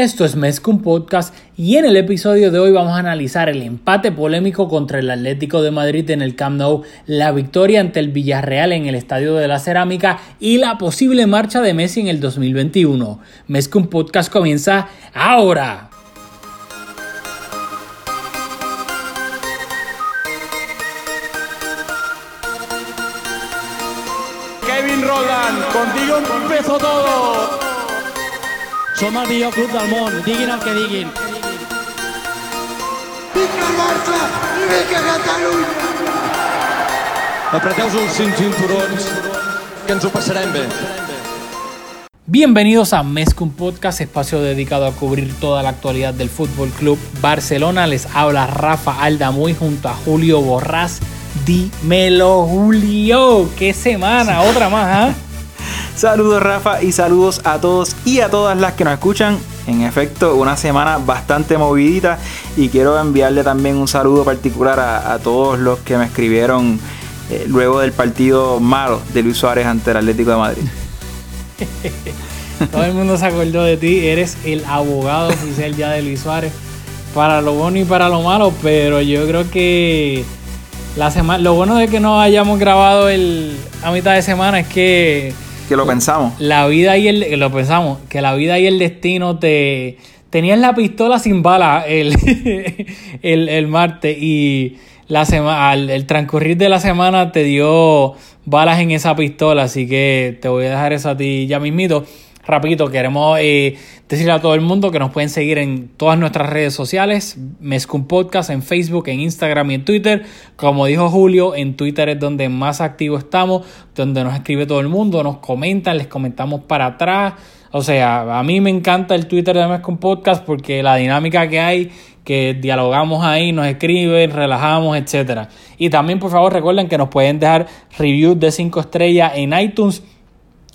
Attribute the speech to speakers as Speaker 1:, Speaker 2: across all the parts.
Speaker 1: Esto es Mezcum Podcast y en el episodio de hoy vamos a analizar el empate polémico contra el Atlético de Madrid en el Camp Nou, la victoria ante el Villarreal en el Estadio de la Cerámica y la posible marcha de Messi en el 2021. Mezcum Podcast comienza ahora.
Speaker 2: Som el millor club del món, diguin el que diguin.
Speaker 3: Vinga el Barça vinga Catalunya!
Speaker 4: Apreteu-vos els cinc cinturons, que ens ho passarem bé.
Speaker 1: Bienvenidos a Mezcum Podcast, espacio dedicado a cubrir toda la actualidad del Fútbol Club Barcelona. Les habla Rafa Aldamuy junto a Julio Borrás. Dímelo, Julio. ¡Qué semana! Otra más, ¿ah?
Speaker 5: Saludos Rafa y saludos a todos y a todas las que nos escuchan. En efecto, una semana bastante movidita y quiero enviarle también un saludo particular a, todos los que me escribieron eh, luego del partido malo de Luis Suárez ante el Atlético de Madrid.
Speaker 1: Todo el mundo se acordó de ti. Eres el abogado oficial ya de Luis Suárez. Para lo bueno y para lo malo. Pero yo creo que la semana, lo bueno de que no hayamos grabado el, a mitad de semana es que
Speaker 5: Que lo pensamos.
Speaker 1: la vida y el lo pensamos que la vida y el destino te tenías la pistola sin bala el, el, el martes y la semana al el transcurrir de la semana te dio balas en esa pistola así que te voy a dejar eso a ti ya mismito rapidito queremos eh, decirle a todo el mundo que nos pueden seguir en todas nuestras redes sociales Mezcum Podcast en Facebook en Instagram y en Twitter como dijo Julio en Twitter es donde más activo estamos donde nos escribe todo el mundo nos comentan les comentamos para atrás o sea, a mí me encanta el Twitter de Mezcum Podcast porque la dinámica que hay, que dialogamos ahí, nos escriben, relajamos, etcétera. Y también, por favor, recuerden que nos pueden dejar reviews de 5 estrellas en iTunes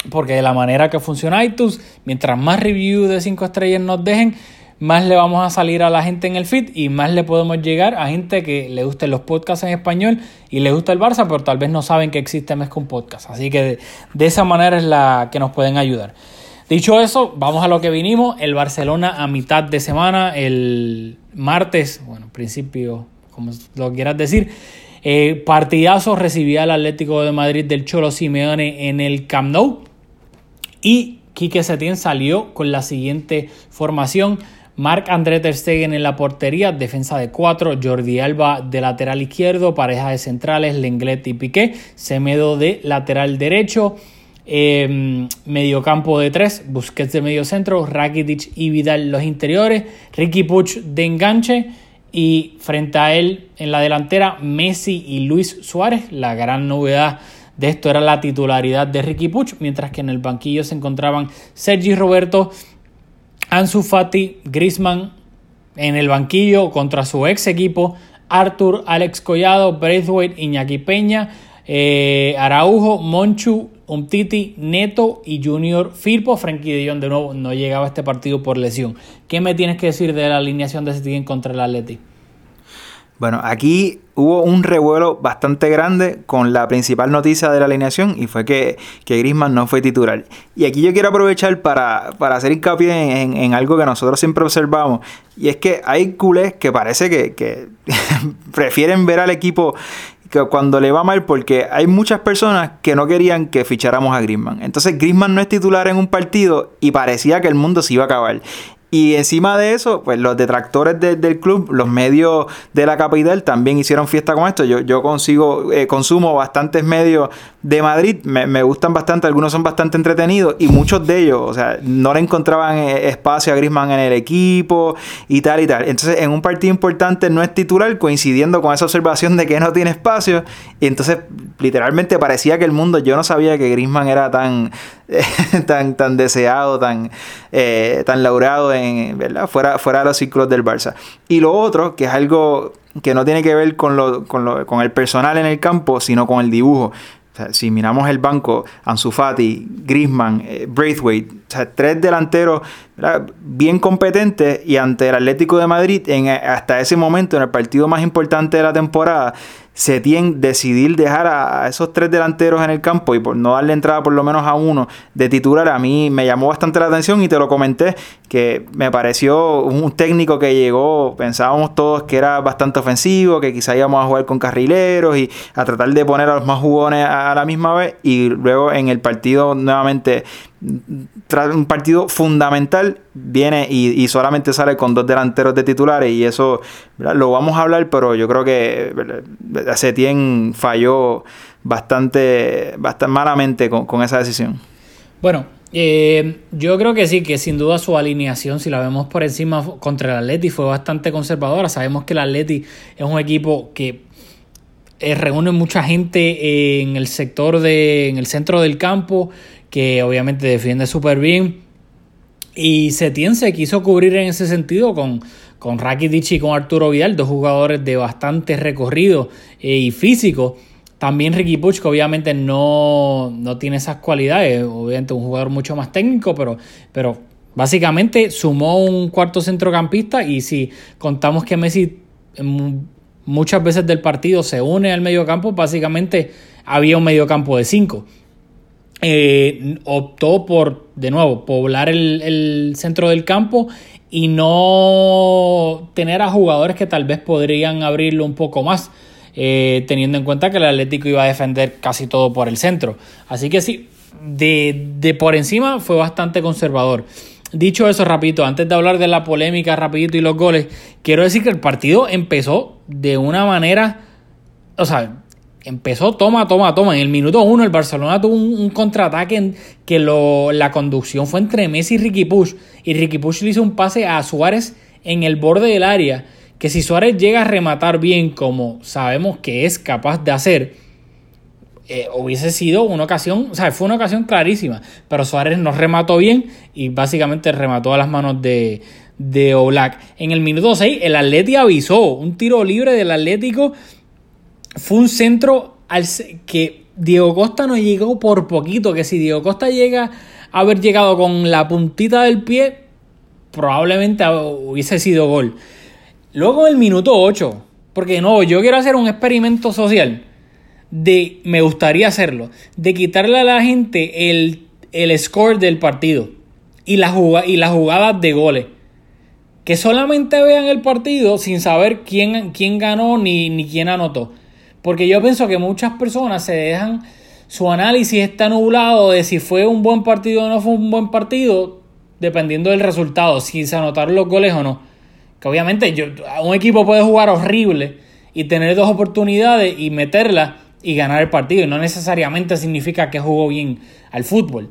Speaker 1: porque de la manera que funciona iTunes, mientras más reviews de 5 estrellas nos dejen, más le vamos a salir a la gente en el feed y más le podemos llegar a gente que le gusten los podcasts en español y le gusta el Barça, pero tal vez no saben que existe Mezcum Podcast. Así que de, de esa manera es la que nos pueden ayudar. Dicho eso, vamos a lo que vinimos. El Barcelona a mitad de semana, el martes, bueno, principio, como lo quieras decir, eh, partidazo recibía al Atlético de Madrid del Cholo Simeone en el Camp Nou. Y Quique Setién salió con la siguiente formación. Marc André Ter Stegen en la portería, defensa de 4, Jordi Alba de lateral izquierdo, pareja de centrales, Lenglet y Piqué, Semedo de lateral derecho, eh, mediocampo de 3, Busquets de medio centro, Rakitic y Vidal los interiores, Ricky Puch de enganche y frente a él en la delantera Messi y Luis Suárez, la gran novedad de esto era la titularidad de Ricky Puch, mientras que en el banquillo se encontraban Sergi Roberto, Ansu Fati, Griezmann en el banquillo contra su ex equipo, Arthur, Alex Collado, Braithwaite, Iñaki Peña, eh, Araujo, Monchu, Umtiti, Neto y Junior Firpo. Frankie de Jong de nuevo no llegaba a este partido por lesión. ¿Qué me tienes que decir de la alineación de Setién contra el Atleti?
Speaker 5: Bueno, aquí hubo un revuelo bastante grande con la principal noticia de la alineación y fue que, que Griezmann no fue titular. Y aquí yo quiero aprovechar para, para hacer hincapié en, en, algo que nosotros siempre observamos y es que hay culés que parece que, que prefieren ver al equipo que cuando le va mal porque hay muchas personas que no querían que ficháramos a Griezmann. Entonces Griezmann no es titular en un partido y parecía que el mundo se iba a acabar. Y encima de eso, pues los detractores de, del club, los medios de la capital también hicieron fiesta con esto. Yo, yo consigo, eh, consumo bastantes medios de Madrid, me, me, gustan bastante, algunos son bastante entretenidos y muchos de ellos, o sea, no le encontraban espacio a Griezmann en el equipo y tal y tal. Entonces, en un partido importante no es titular, coincidiendo con esa observación de que no tiene espacio. Y entonces, literalmente parecía que el mundo, yo no sabía que Griezmann era tan, tan, tan deseado, tan, eh, tan laureado en, ¿verdad? Fuera, fuera de los ciclos del Barça. Y lo otro, que es algo que no tiene que ver con, lo, con, lo, con el personal en el campo, sino con el dibujo. O sea, si miramos el banco, Ansu Fati, Griezmann, eh, Braithwaite, o sea, tres delanteros ¿verdad? bien competentes y ante el Atlético de Madrid, en, hasta ese momento, en el partido más importante de la temporada, Setien decidir dejar a, esos tres delanteros en el campo y por no darle entrada por lo menos a uno de titular, a mí me llamó bastante la atención y te lo comenté que me pareció un técnico que llegó, pensábamos todos que era bastante ofensivo, que quizá íbamos a jugar con carrileros y a tratar de poner a los más jugones a la misma vez y luego en el partido nuevamente un partido fundamental viene y, solamente sale con dos delanteros de titulares y eso lo vamos a hablar pero yo creo que Setien falló bastante, bastante malamente con, esa decisión.
Speaker 1: Bueno eh, yo creo que sí, que sin duda su alineación, si la vemos por encima contra el Atleti, fue bastante conservadora. Sabemos que el Atleti es un equipo que eh, reúne mucha gente en el sector de, en el centro del campo, que obviamente defiende súper bien. Y Setien se quiso cubrir en ese sentido con, con Rakitic y con Arturo Vidal, dos jugadores de bastante recorrido eh, y físico. También Ricky Puch, que obviamente no, no, tiene esas cualidades, obviamente un jugador mucho más técnico, pero, pero básicamente sumó un cuarto centrocampista y si contamos que Messi muchas veces del partido se une al mediocampo, básicamente había un mediocampo de cinco. Eh, optó por, de nuevo, poblar el, centro del campo y no tener a jugadores que tal vez podrían abrirlo un poco más, eh, teniendo en cuenta que el Atlético iba a defender casi todo por el centro. Así que sí, de, de por encima fue bastante conservador. Dicho eso, rapidito, antes de hablar de la polémica, rapidito y los goles, quiero decir que el partido empezó de una manera, o sea, empezó toma, toma, toma. En el minuto uno el Barcelona tuvo un, contraataque en que lo, la conducción fue entre Messi y Ricky Push. Y Ricky Push le hizo un pase a Suárez en el borde del área. Que si Suárez llega a rematar bien como sabemos que es capaz de hacer, eh, hubiese sido una ocasión, o sea, fue una ocasión clarísima. Pero Suárez no remató bien y básicamente remató a las manos de, de Oblak. En el minuto 6 el Atlético avisó, un tiro libre del Atlético fue un centro al que Diego Costa no llegó por poquito, que si Diego Costa llega a haber llegado con la puntita del pie, probablemente hubiese sido gol. Luego el minuto 8, porque no, yo quiero hacer un experimento social de, me gustaría hacerlo, de quitarle a la gente el, el score del partido y, la y las jugadas de goles. Que solamente vean el partido sin saber quién, quién ganó ni, ni quién anotó. Porque yo pienso que muchas personas se dejan, su análisis está nublado de si fue un buen partido o no fue un buen partido, dependiendo del resultado, si se anotaron los goles o no. Que obviamente un equipo puede jugar horrible y tener dos oportunidades y meterla y ganar el partido. Y no necesariamente significa que jugó bien al fútbol.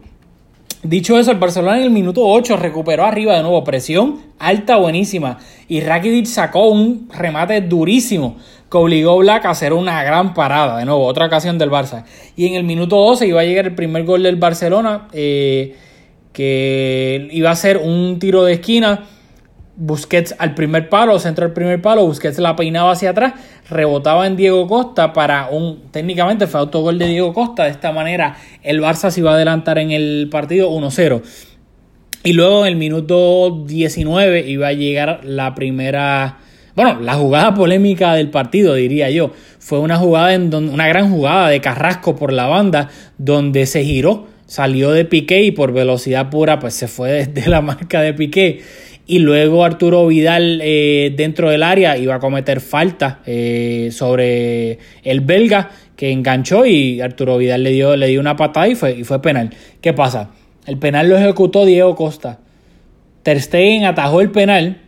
Speaker 1: Dicho eso, el Barcelona en el minuto 8 recuperó arriba de nuevo. Presión alta, buenísima. Y Rakitic sacó un remate durísimo que obligó Black a hacer una gran parada. De nuevo, otra ocasión del Barça. Y en el minuto 12 iba a llegar el primer gol del Barcelona, eh, que iba a ser un tiro de esquina Busquets al primer palo, centro al primer palo, Busquets la peinaba hacia atrás, rebotaba en Diego Costa para un, técnicamente fue autogol de Diego Costa, de esta manera el Barça se iba a adelantar en el partido 1-0. Y luego en el minuto 19 iba a llegar la primera, bueno, la jugada polémica del partido, diría yo. Fue una jugada en donde, una gran jugada de Carrasco por la banda, donde se giró, salió de Piqué y por velocidad pura, pues se fue desde la marca de Piqué y luego Arturo Vidal eh, dentro del área iba a cometer falta eh, sobre el belga que enganchó y Arturo Vidal le dio, le dio una patada y fue, y fue penal. ¿Qué pasa? El penal lo ejecutó Diego Costa. Ter Stegen atajó el penal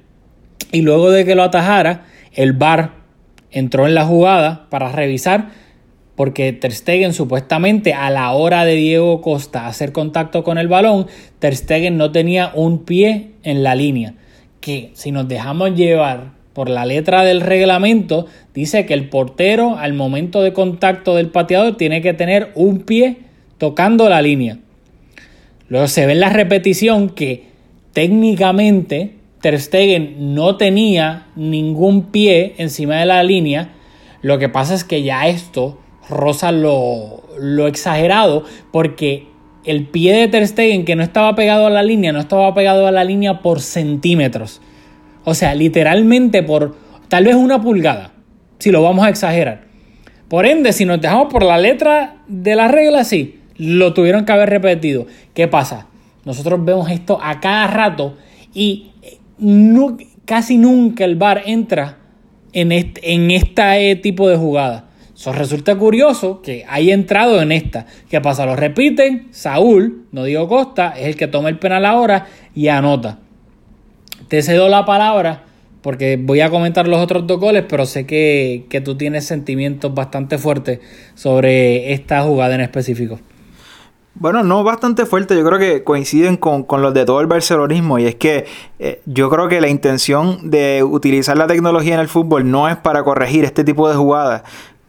Speaker 1: y luego de que lo atajara, el VAR entró en la jugada para revisar porque Ter Stegen supuestamente a la hora de Diego Costa hacer contacto con el balón, Ter Stegen no tenía un pie en la línea, que si nos dejamos llevar por la letra del reglamento, dice que el portero al momento de contacto del pateador tiene que tener un pie tocando la línea. Luego se ve en la repetición que técnicamente Ter Stegen no tenía ningún pie encima de la línea. Lo que pasa es que ya esto rosa lo, lo exagerado porque el pie de Ter Stegen que no estaba pegado a la línea, no estaba pegado a la línea por centímetros. O sea, literalmente por tal vez una pulgada, si lo vamos a exagerar. Por ende, si nos dejamos por la letra de la regla, sí, lo tuvieron que haber repetido. ¿Qué pasa? Nosotros vemos esto a cada rato y casi nunca el VAR entra en este, en este tipo de jugada. Eso resulta curioso que haya entrado en esta. ¿Qué pasa? Lo repiten. Saúl, no digo Costa, es el que toma el penal ahora y anota. Te cedo la palabra porque voy a comentar los otros dos goles, pero sé que, que tú tienes sentimientos bastante fuertes sobre esta jugada en específico.
Speaker 5: Bueno, no bastante fuerte, yo creo que coinciden con, los de todo el barcelonismo y es que eh, yo creo que la intención de utilizar la tecnología en el fútbol no es para corregir este tipo de jugadas.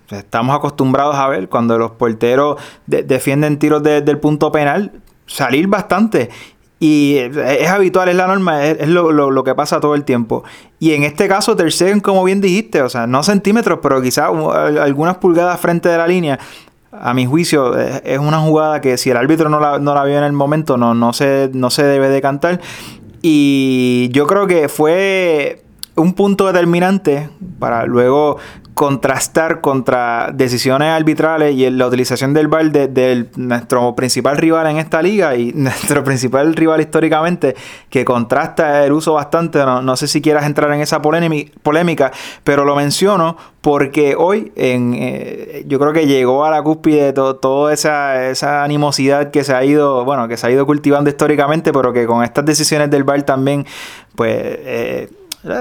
Speaker 5: Estamos acostumbrados a ver cuando los porteros defienden tiros desde el punto penal salir bastante y es habitual, es la norma, es, lo, que pasa todo el tiempo. Y en este caso, tercero, como bien dijiste, o sea, no centímetros, pero quizás algunas pulgadas frente de la línea, a mi juicio, es una jugada que si el árbitro no la, no la vio en el momento, no, no, se, no se debe de cantar. Y yo creo que fue un punto determinante para luego contrastar contra decisiones arbitrales y la utilización del VAR de, nuestro principal rival en esta liga y nuestro principal rival históricamente que contrasta el uso bastante. No, sé si quieras entrar en esa polémica, pero lo menciono porque hoy en, eh, yo creo que llegó a la cúspide toda esa, esa animosidad que se ha ido, bueno, que se ha ido cultivando históricamente, pero que con estas decisiones del VAR también, pues... Eh,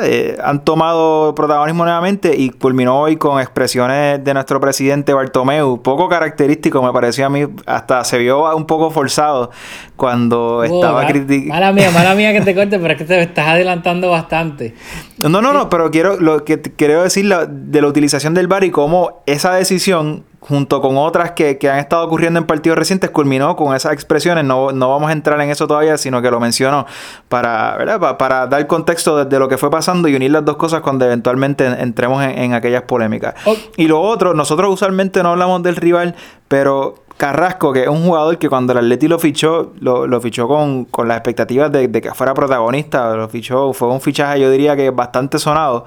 Speaker 5: eh, han tomado protagonismo nuevamente y culminó hoy con expresiones de nuestro presidente Bartomeu, poco característico me pareció a mí, hasta se vio un poco forzado cuando estaba criticando.
Speaker 1: Mala mía, mala mía que te corte, pero es que te estás adelantando bastante.
Speaker 5: No, no, no, pero quiero lo que quiero decir de la utilización del bar y cómo esa decisión junto con otras que, han estado ocurriendo en partidos recientes, culminó con esas expresiones. No, vamos a entrar en eso todavía, sino que lo menciono para, para, dar contexto de, lo que fue pasando y unir las dos cosas cuando eventualmente entremos en, aquellas polémicas. Y lo otro, nosotros usualmente no hablamos del rival, pero Carrasco, que es un jugador que cuando el Atleti lo fichó, lo, fichó con, con, las expectativas de, de, que fuera protagonista, lo fichó, fue un fichaje yo diría que bastante sonado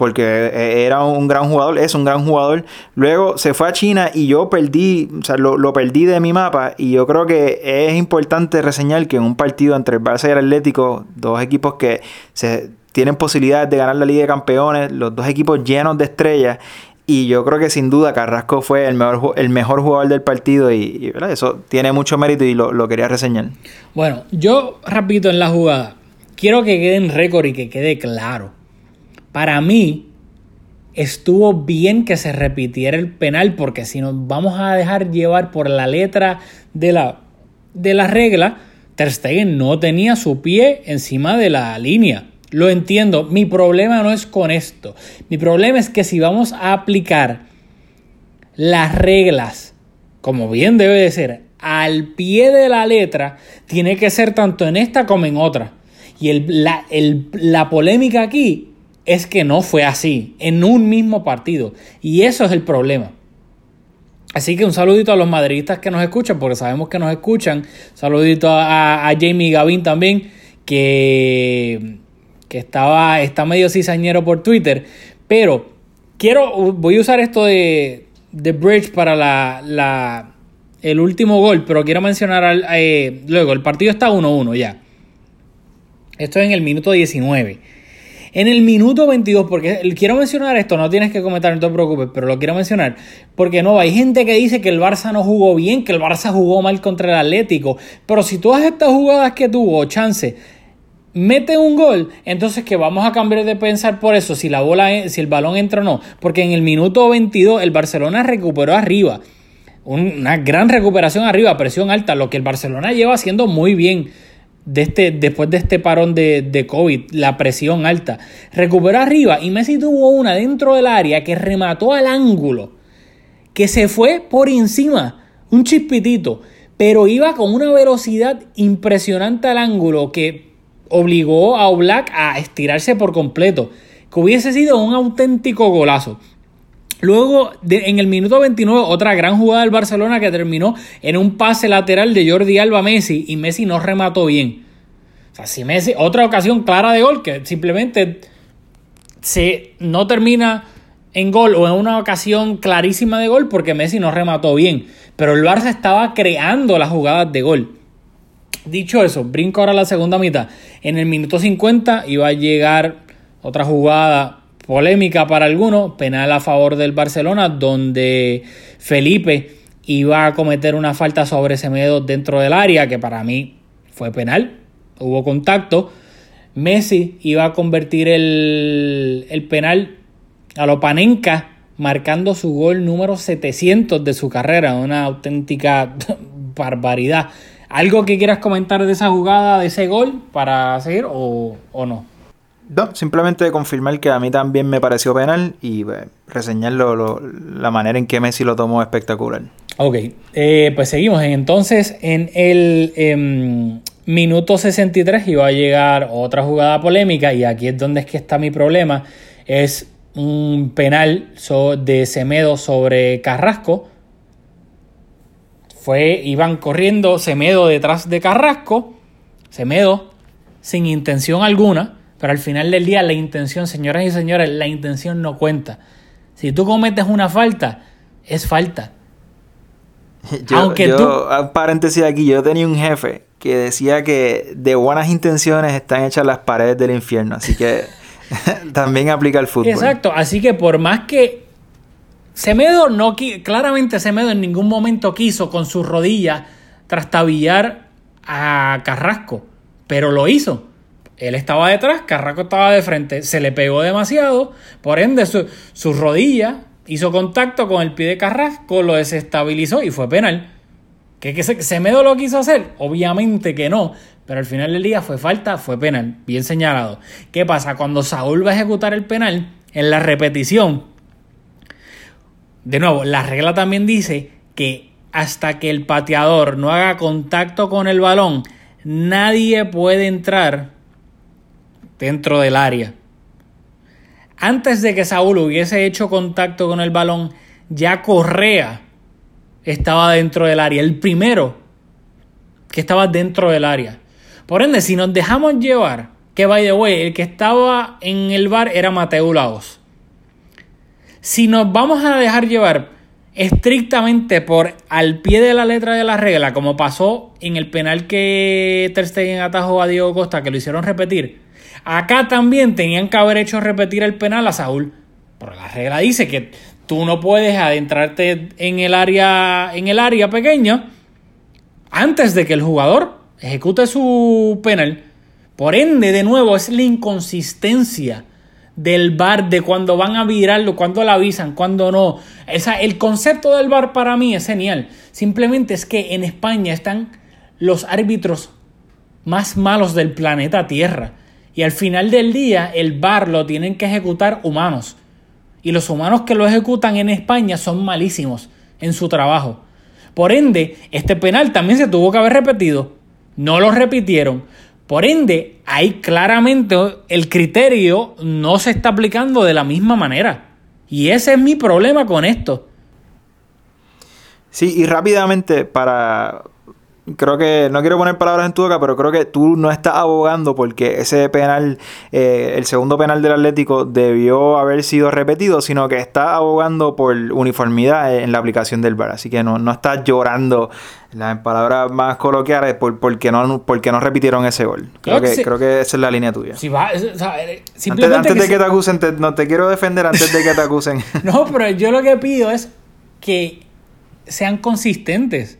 Speaker 5: porque eh, era un gran jugador, es un gran jugador. Luego se fue a China y yo perdí, o sea, lo, perdí de mi mapa y yo creo que es importante reseñar que en un partido entre el Barça y el Atlético, dos equipos que se tienen posibilidades de ganar la Liga de Campeones, los dos equipos llenos de estrellas y yo creo que sin duda Carrasco fue el mejor, el mejor jugador del partido y, eso tiene mucho mérito y lo, lo, quería reseñar.
Speaker 1: Bueno, yo repito en la jugada, quiero que quede en récord y que quede claro para mí estuvo bien que se repitiera el penal porque si nos vamos a dejar llevar por la letra de la, de la regla, Ter Stegen no tenía su pie encima de la línea. Lo entiendo, mi problema no es con esto. Mi problema es que si vamos a aplicar las reglas, como bien debe de ser, al pie de la letra, tiene que ser tanto en esta como en otra. Y la, la polémica aquí es que no fue así en un mismo partido. Y eso es el problema. Así que un saludito a los madridistas que nos escuchan, porque sabemos que nos escuchan. Saludito a, a Jamie Gavin también, que, que estaba, está medio cizañero por Twitter. Pero quiero, voy a usar esto de, de Bridge para la, la, el último gol, pero quiero mencionar eh, luego, el partido está 1-1 ya. Esto es en el minuto 19. En el minuto 22, porque quiero mencionar esto, no tienes que comentar, no te preocupes, pero lo quiero mencionar, porque no, hay gente que dice que el Barça no jugó bien, que el Barça jugó mal contra el Atlético, pero si todas estas jugadas que tuvo, chance, mete un gol, entonces que vamos a cambiar de pensar por eso, si la bola, si el balón entra o no, porque en el minuto 22 el Barcelona recuperó arriba, una gran recuperación arriba, presión alta, lo que el Barcelona lleva haciendo muy bien de este, después de este parón de, de, COVID, la presión alta. Recuperó arriba y Messi tuvo una dentro del área que remató al ángulo, que se fue por encima, un chispitito, pero iba con una velocidad impresionante al ángulo que obligó a Oblak a estirarse por completo, que hubiese sido un auténtico golazo. Luego, en el minuto 29, otra gran jugada del Barcelona que terminó en un pase lateral de Jordi Alba Messi y Messi no remató bien. O sea, si Messi, otra ocasión clara de gol que simplemente se, no termina en gol o en una ocasión clarísima de gol porque Messi no remató bien. Pero el Barça estaba creando las jugadas de gol. Dicho eso, brinco ahora a la segunda mitad. En el minuto 50 iba a llegar otra jugada polémica para algunos, penal a favor del Barcelona, donde Felipe iba a cometer una falta sobre Semedo dentro del área, que para mí fue penal, hubo contacto. Messi iba a convertir el, penal a lo Panenka, marcando su gol número 700 de su carrera, una auténtica barbaridad. ¿Algo que quieras comentar de esa jugada, de ese gol, para seguir o no?
Speaker 5: No, simplemente confirmar que a mí también me pareció penal y pues, reseñar la manera en que Messi lo tomó espectacular.
Speaker 1: Ok, eh, pues seguimos. Entonces, en el em, minuto 63 iba a llegar otra jugada polémica y aquí es donde es que está mi problema. Es un penal de Semedo sobre Carrasco. Fue, iban corriendo Semedo detrás de Carrasco. Semedo, sin intención alguna, pero al final del día la intención, señoras y señores, la intención no cuenta. Si tú cometes una falta, es falta.
Speaker 5: Yo, Aunque tú... paréntesis aquí, yo tenía un jefe que decía que de buenas intenciones están hechas las paredes del infierno, así que también aplica el fútbol.
Speaker 1: Exacto, así que por más que Semedo no claramente Semedo en ningún momento quiso con sus rodillas trastabillar a Carrasco, pero lo hizo. Él estaba detrás, Carrasco estaba de frente, se le pegó demasiado, por ende su, su rodilla hizo contacto con el pie de Carrasco, lo desestabilizó y fue penal. ¿Que, que Semedo lo quiso hacer? Obviamente que no, pero al final del día fue falta, fue penal, bien señalado. ¿Qué pasa? Cuando Saúl va a ejecutar el penal, en la repetición, de nuevo, la regla también dice que hasta que el pateador no haga contacto con el balón, nadie puede entrar dentro del área. Antes de que Saúl hubiese hecho contacto con el balón, ya Correa estaba dentro del área. El primero que estaba dentro del área. Por ende, si nos dejamos llevar, que by the way, el que estaba en el bar era Mateo Laos. Si nos vamos a dejar llevar estrictamente por al pie de la letra de la regla, como pasó en el penal que Ter Stegen atajó a Diego Costa, que lo hicieron repetir, Acá también tenían que haber hecho repetir el penal a Saúl. Pero la regla dice que tú no puedes adentrarte en el área, en el área pequeña antes de que el jugador ejecute su penal. Por ende, de nuevo, es la inconsistencia del bar de cuando van a virarlo, cuando la avisan, cuando no. El concepto del bar para mí es genial. Simplemente es que en España están los árbitros más malos del planeta Tierra. Y al final del día, el bar lo tienen que ejecutar humanos. Y los humanos que lo ejecutan en España son malísimos en su trabajo. Por ende, este penal también se tuvo que haber repetido. No lo repitieron. Por ende, ahí claramente el criterio no se está aplicando de la misma manera. Y ese es mi problema con esto.
Speaker 5: Sí, y rápidamente para, creo que, no quiero poner palabras en tu boca, pero creo que tú no estás abogando porque ese penal, eh, el segundo penal del Atlético debió haber sido repetido, sino que estás abogando por uniformidad en la aplicación del VAR. Así que no, no estás llorando, en palabras más coloquiales, por, porque, no, porque no repitieron ese gol. Creo, que, creo que esa es la línea tuya.
Speaker 1: Eh,
Speaker 5: antes, de que te acusen, no te quiero defender antes de que te acusen.
Speaker 1: no, pero yo lo que pido es que sean consistentes.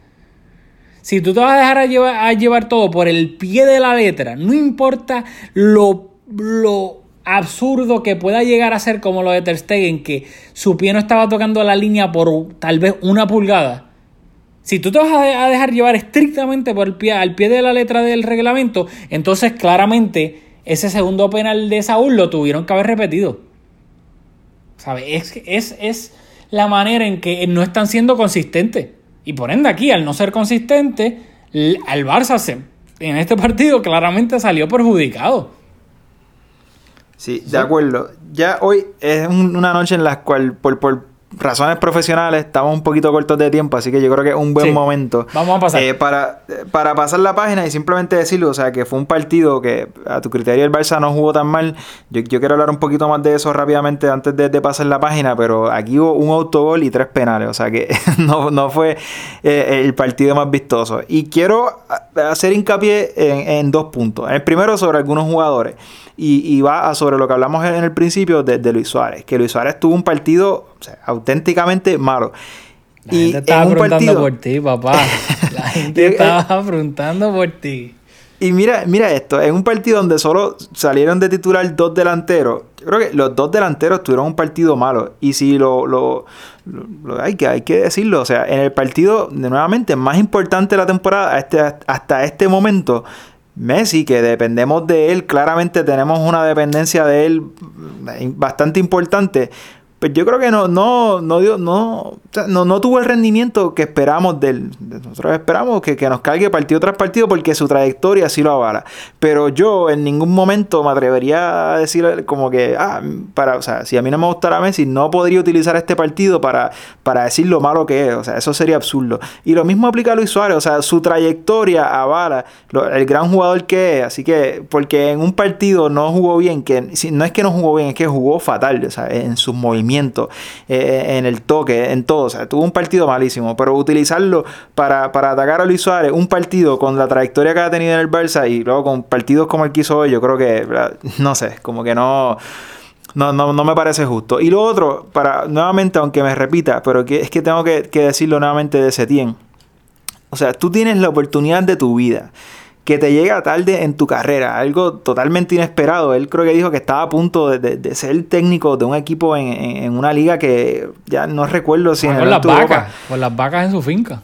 Speaker 1: Si tú te vas a dejar a llevar, a llevar todo por el pie de la letra, no importa lo, lo absurdo que pueda llegar a ser como lo de Ter Stegen, que su pie no estaba tocando la línea por tal vez una pulgada. Si tú te vas a dejar llevar estrictamente por el pie, al pie de la letra del reglamento, entonces claramente ese segundo penal de Saúl lo tuvieron que haber repetido. ¿Sabes? Es, es, es la manera en que no están siendo consistentes. Y por ende aquí, al no ser consistente, al Barça se, en este partido claramente salió perjudicado.
Speaker 5: Sí, de acuerdo. Ya hoy es una noche en la cual, por, razones profesionales, estamos un poquito cortos de tiempo, así que yo creo que es un buen
Speaker 1: Sí.
Speaker 5: momento.
Speaker 1: Vamos a pasar.
Speaker 5: Eh, para, para pasar la página y simplemente decirlo, o sea, que fue un partido que a tu criterio el Barça no jugó tan mal. Yo, yo quiero hablar un poquito más de eso rápidamente antes de, de pasar la página, pero aquí hubo un autogol y tres penales, o sea que no, no fue eh, el partido más vistoso. Y quiero hacer hincapié en, en dos puntos. El primero sobre algunos jugadores. Y, y va a sobre lo que hablamos en el principio de, de Luis Suárez, que Luis Suárez tuvo un partido o sea, auténticamente malo.
Speaker 1: La gente estaba
Speaker 5: en un partido-
Speaker 1: por ti, papá. La gente
Speaker 5: Eh,
Speaker 1: estaba preguntando por ti.
Speaker 5: Y mira, mira esto, en un partido donde solo salieron de titular dos delanteros, yo creo que los dos delanteros tuvieron un partido malo. Y si lo, lo, lo- lo- hay, que, hay que decirlo, o sea, en el partido, nuevamente, más importante de la temporada, este, hasta este momento, Messi, que dependemos de él, claramente tenemos una dependencia de él bastante importante. Pues yo creo que no, no, no dio, no, no, no tuvo el rendimiento que esperamos de- Nosotros esperamos que, que nos cargue partido tras partido porque su trayectoria sí lo avala. Pero yo en ningún momento me atrevería a decir como que, ah, para, o sea, si a mí no me gustara Messi, no podría utilizar este partido para, para decir lo malo que es. O sea, eso sería absurdo. Y lo mismo aplica a Luis Suárez, o sea, su trayectoria avala el gran jugador que es. Así que, porque en un partido no jugó bien, que si- no es que no jugó bien, es que jugó fatal, o sea, en sus movimientos, eh, en el toque, en todo. O sea, tuvo un partido malísimo, pero utilizarlo para, para atacar a Luis Suárez, un partido con la trayectoria que ha tenido en el Barça y luego con partidos como el que hizo hoy, yo creo que, no sé, como que no. No, no, no me parece justo. Y lo otro, para nuevamente, aunque me repita, pero que, es que tengo que, que decirlo nuevamente de Setién. O sea, tú tienes la oportunidad de tu vida que te llega tarde en tu carrera, algo totalmente inesperado. Él creo que dijo que estaba a punto de, de- de ser técnico de un equipo en, en- en una liga que ya no recuerdo si en
Speaker 1: con
Speaker 5: el
Speaker 1: las vacas, con las vacas en su finca.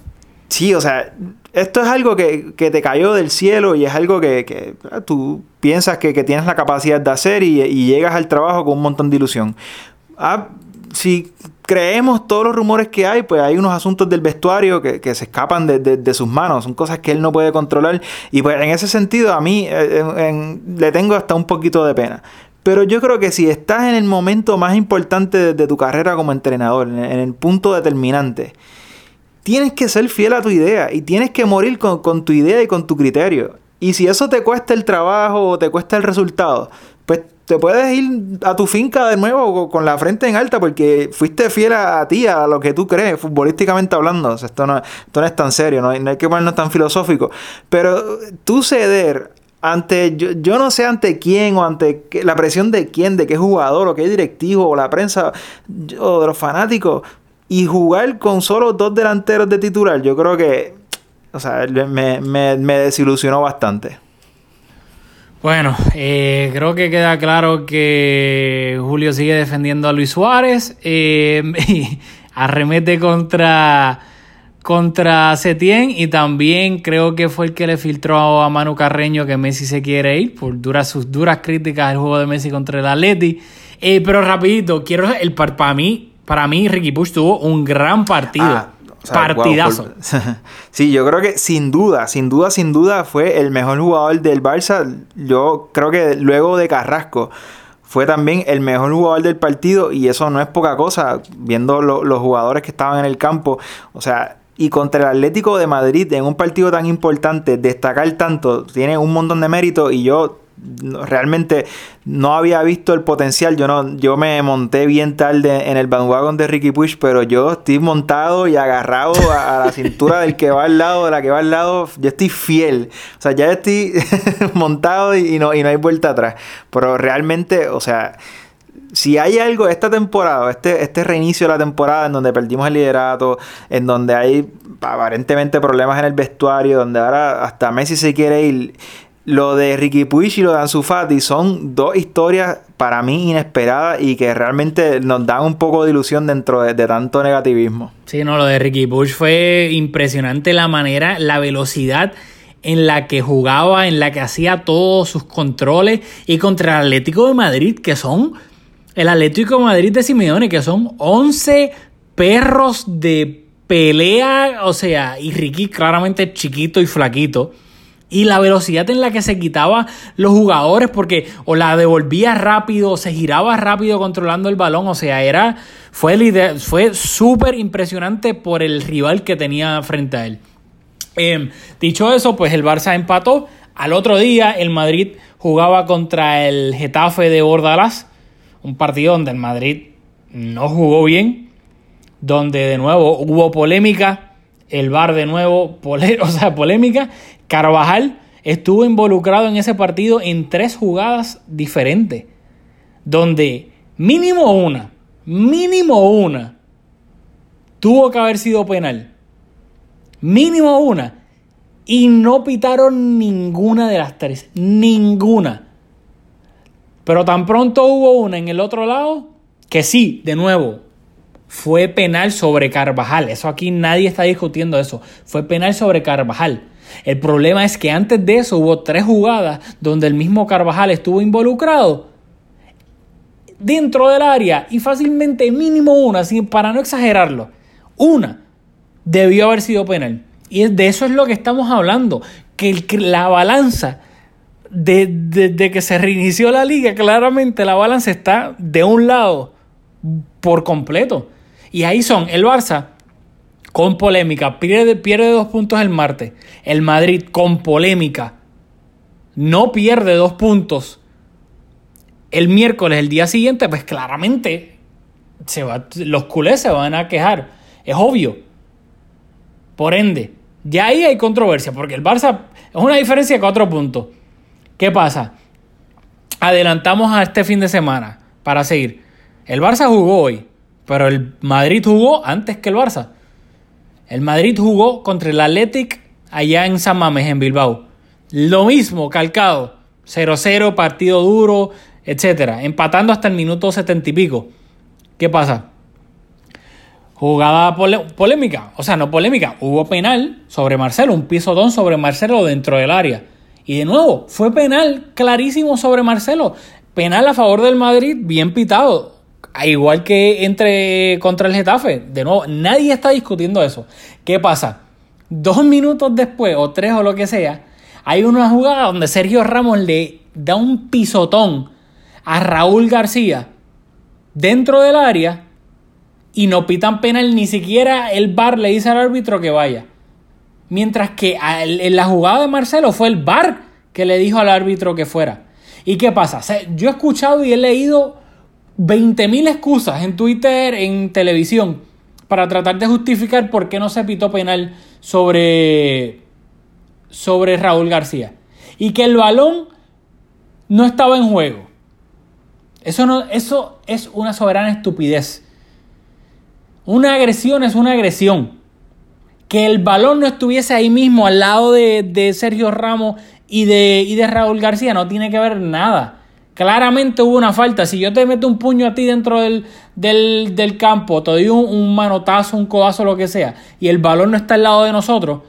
Speaker 5: Sí, o sea, esto es algo que, que te cayó del cielo y es algo que, que, tú piensas que, que tienes la capacidad de hacer y, y llegas al trabajo con un montón de ilusión. Ah, si creemos todos los rumores que hay, pues hay unos asuntos del vestuario que, que se escapan de, de- de sus manos, son cosas que él no puede controlar y pues en ese sentido a mí eh, en- le tengo hasta un poquito de pena. Pero yo creo que si estás en el momento más importante de, tu carrera como entrenador, en- en el punto determinante, tienes que ser fiel a tu idea y tienes que morir con, con tu idea y con tu criterio. Y si eso te cuesta el trabajo o te cuesta el resultado, te puedes ir a tu finca de nuevo co- con la frente en alta porque fuiste fiel a, ti, a lo que tú crees, futbolísticamente hablando. O sea, esto, no, esto no es tan serio, no hay, no hay que ponernos tan filosófico. Pero tú ceder ante, yo, yo no sé ante quién o ante la presión de quién, de qué jugador o qué directivo o la prensa o de los fanáticos y jugar con solo dos delanteros de titular, yo creo que, o sea, me, me, me desilusionó bastante.
Speaker 1: Bueno, eh, creo que queda claro que Julio sigue defendiendo a Luis Suárez. eh, arremete contra, contra Setién. Y también creo que fue el que le filtró a Manu Carreño que Messi se quiere ir por duras, sus duras críticas al juego de Messi contra el Atleti. Eh, pero rapidito, quiero el par- para mí, para mí Ricky Push tuvo un gran partido.
Speaker 5: Ah, o sea,
Speaker 1: Partidazo.
Speaker 5: wow, por- sí, yo creo que sin duda, sin duda, sin duda fue el mejor jugador del Barça. Yo creo que luego de Carrasco fue también el mejor jugador del partido y eso no es poca cosa, viendo lo- los jugadores que estaban en el campo. O sea, y contra el Atlético de Madrid en un partido tan importante, destacar tanto, tiene un montón de mérito y yo realmente no había visto el potencial. Yo no, yo me monté bien tarde en el bandwagon de Ricky Push, pero yo estoy montado y agarrado a, a la cintura del que va al lado, de la que va al lado. Yo estoy fiel. O sea, ya estoy montado y, no, y no hay vuelta atrás. Pero realmente, o sea, si hay algo esta temporada, este, este reinicio de la temporada en donde perdimos el liderato, en donde hay aparentemente problemas en el vestuario, donde ahora hasta Messi se quiere ir, lo de Ricky Puig y lo de Ansu Fati son dos historias para mí inesperadas y que realmente nos dan un poco de ilusión dentro de, tanto negativismo.
Speaker 1: Sí, no, lo de Ricky Bush fue impresionante la manera, la velocidad en la que jugaba, en la que hacía todos sus controles y contra el Atlético de Madrid, que son el Atlético de Madrid de Simeone, que son 11 perros de pelea, o sea, y Ricky claramente chiquito y flaquito. Y la velocidad en la que se quitaba los jugadores, porque o la devolvía rápido, o se giraba rápido controlando el balón. O sea, era. Fue, fue súper impresionante por el rival que tenía frente a él. Em, dicho eso, pues el Barça empató. Al otro día, el Madrid jugaba contra el Getafe de Bordalás. Un partido donde el Madrid no jugó bien. Donde de nuevo hubo polémica. El bar de nuevo, o sea, polémica. Carvajal estuvo involucrado en ese partido en tres jugadas diferentes, donde mínimo una, mínimo una, tuvo que haber sido penal. Mínimo una. Y no pitaron ninguna de las tres. Ninguna. Pero tan pronto hubo una en el otro lado que sí, de nuevo, fue penal sobre Carvajal. Eso aquí nadie está discutiendo eso. Fue penal sobre Carvajal. El problema es que antes de eso hubo tres jugadas donde el mismo Carvajal estuvo involucrado dentro del área y fácilmente mínimo una, para no exagerarlo, una debió haber sido penal. Y de eso es lo que estamos hablando, que la balanza de, que se reinició la liga, claramente la balanza está de un lado por completo. Y ahí son el Barça con polémica, pierde, pierde dos puntos el martes. El Madrid con polémica no pierde dos puntos el miércoles, el día siguiente, pues claramente se va, los culés se van a quejar. Es obvio. Por ende, ya ahí hay controversia, porque el Barça es una diferencia de cuatro puntos. ¿Qué pasa? Adelantamos a este fin de semana para seguir. El Barça jugó hoy, pero el Madrid jugó antes que el Barça. El Madrid jugó contra el Athletic allá en San Mames, en Bilbao. Lo mismo, calcado. 0-0, partido duro, etc. Empatando hasta el minuto 70 y pico. ¿Qué pasa? Jugada polémica. O sea, no polémica. Hubo penal sobre Marcelo. Un pisotón sobre Marcelo dentro del área. Y de nuevo, fue penal clarísimo sobre Marcelo. Penal a favor del Madrid, bien pitado. Igual que entre contra el Getafe. De nuevo, nadie está discutiendo eso. ¿Qué pasa? Dos minutos después, o tres o lo que sea, hay una jugada donde Sergio Ramos le da un pisotón a Raúl García dentro del área y no pitan penal, ni siquiera el bar le dice al árbitro que vaya. Mientras que en la jugada de Marcelo fue el bar que le dijo al árbitro que fuera. ¿Y qué pasa? yo he escuchado y he leído 20.000 excusas en Twitter, en televisión, para tratar de justificar por qué no se pitó penal sobre, sobre Raúl García. Y que el balón no estaba en juego. Eso, no, eso es una soberana estupidez. Una agresión es una agresión. Que el balón no estuviese ahí mismo al lado de, Sergio Ramos y de, y de Raúl García no tiene que ver nada. Claramente hubo una falta. Si yo te meto un puño a ti dentro del, del, campo, te doy un, manotazo, un codazo, lo que sea, y el balón no está al lado de nosotros,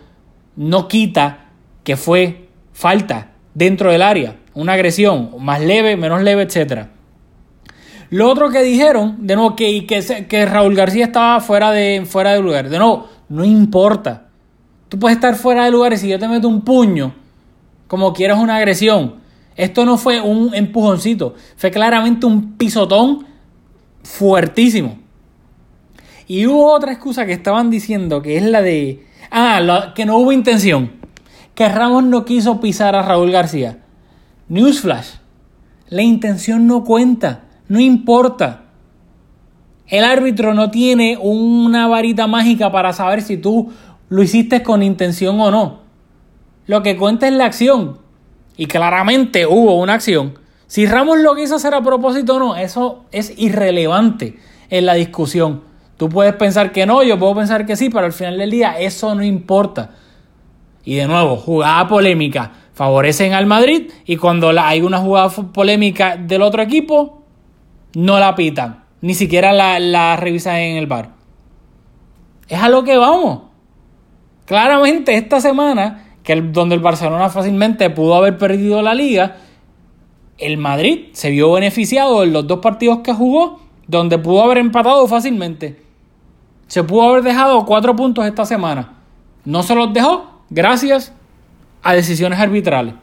Speaker 1: no quita que fue falta dentro del área. Una agresión, más leve, menos leve, etc. Lo otro que dijeron, de nuevo, que, que, que Raúl García estaba fuera de, fuera de lugar. De nuevo, no importa. Tú puedes estar fuera de lugar y si yo te meto un puño, como quieras una agresión esto no fue un empujoncito, fue claramente un pisotón fuertísimo. Y hubo otra excusa que estaban diciendo, que es la de... Ah, que no hubo intención. Que Ramos no quiso pisar a Raúl García. Newsflash. La intención no cuenta, no importa. El árbitro no tiene una varita mágica para saber si tú lo hiciste con intención o no. Lo que cuenta es la acción y claramente hubo una acción, si Ramos lo quiso hacer a propósito o no, eso es irrelevante en la discusión. Tú puedes pensar que no, yo puedo pensar que sí, pero al final del día eso no importa. Y de nuevo, jugada polémica favorecen al Madrid y cuando hay una jugada polémica del otro equipo, no la pitan. Ni siquiera la, la revisan en el bar. Es a lo que vamos. Claramente esta semana que donde el Barcelona fácilmente pudo haber perdido la liga, el Madrid se vio beneficiado en los dos partidos que jugó, donde pudo haber empatado fácilmente. Se pudo haber dejado cuatro puntos esta semana. No se los dejó, gracias a decisiones arbitrales.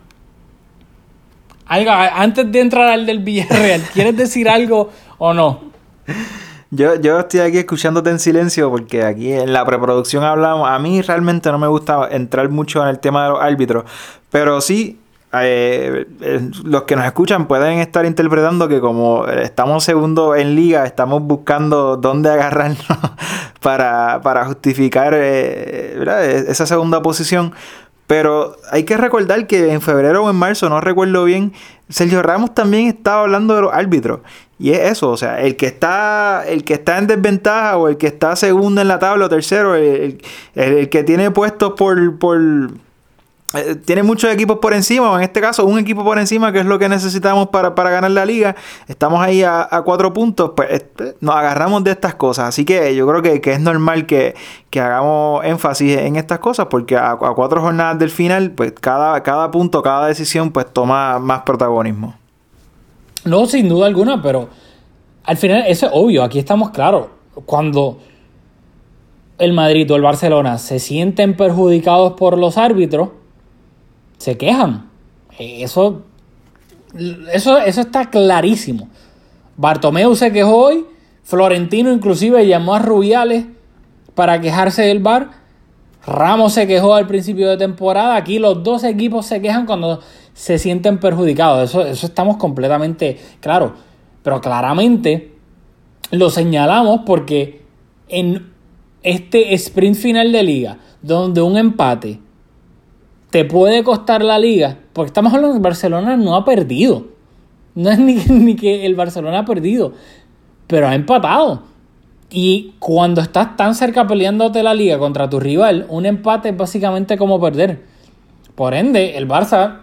Speaker 1: Algo, antes de entrar al del Villarreal, ¿quieres decir algo o no?
Speaker 5: Yo, yo estoy aquí escuchándote en silencio porque aquí en la preproducción hablamos. A mí realmente no me gusta entrar mucho en el tema de los árbitros, pero sí eh, eh, los que nos escuchan pueden estar interpretando que como estamos segundo en liga, estamos buscando dónde agarrarnos para, para justificar eh, e-, esa segunda posición. Pero hay que recordar que en febrero o en marzo, no recuerdo bien, Sergio Ramos también estaba hablando de los árbitros. Y es eso, o sea, el que está, el que está en desventaja o el que está segundo en la tabla o tercero, el, el que tiene puestos por, por eh, tiene muchos equipos por encima, o en este caso un equipo por encima, que es lo que necesitamos para, ganar la liga. Estamos ahí a, cuatro puntos, pues este, nos agarramos de estas cosas. Así que yo creo que, es normal que, hagamos énfasis en estas cosas, porque a, cuatro jornadas del final, pues cada, cada punto, cada decisión, pues toma más protagonismo.
Speaker 1: No, sin duda alguna, pero al final eso es obvio, aquí estamos claros. Cuando el Madrid o el Barcelona se sienten perjudicados por los árbitros, se quejan. Eso, eso, eso está clarísimo. Bartomeu se quejó hoy, Florentino inclusive llamó a Rubiales para quejarse del bar. Ramos se quejó al principio de temporada. Aquí los dos equipos se quejan cuando se sienten perjudicados. Eso, eso estamos completamente claros. Pero claramente lo señalamos porque en este sprint final de liga, donde un empate te puede costar la liga, porque estamos hablando de que Barcelona no ha perdido. No es ni, que el Barcelona ha perdido, pero ha empatado. Y cuando estás tan cerca peleándote la liga contra tu rival, un empate es básicamente como perder. Por ende, el Barça,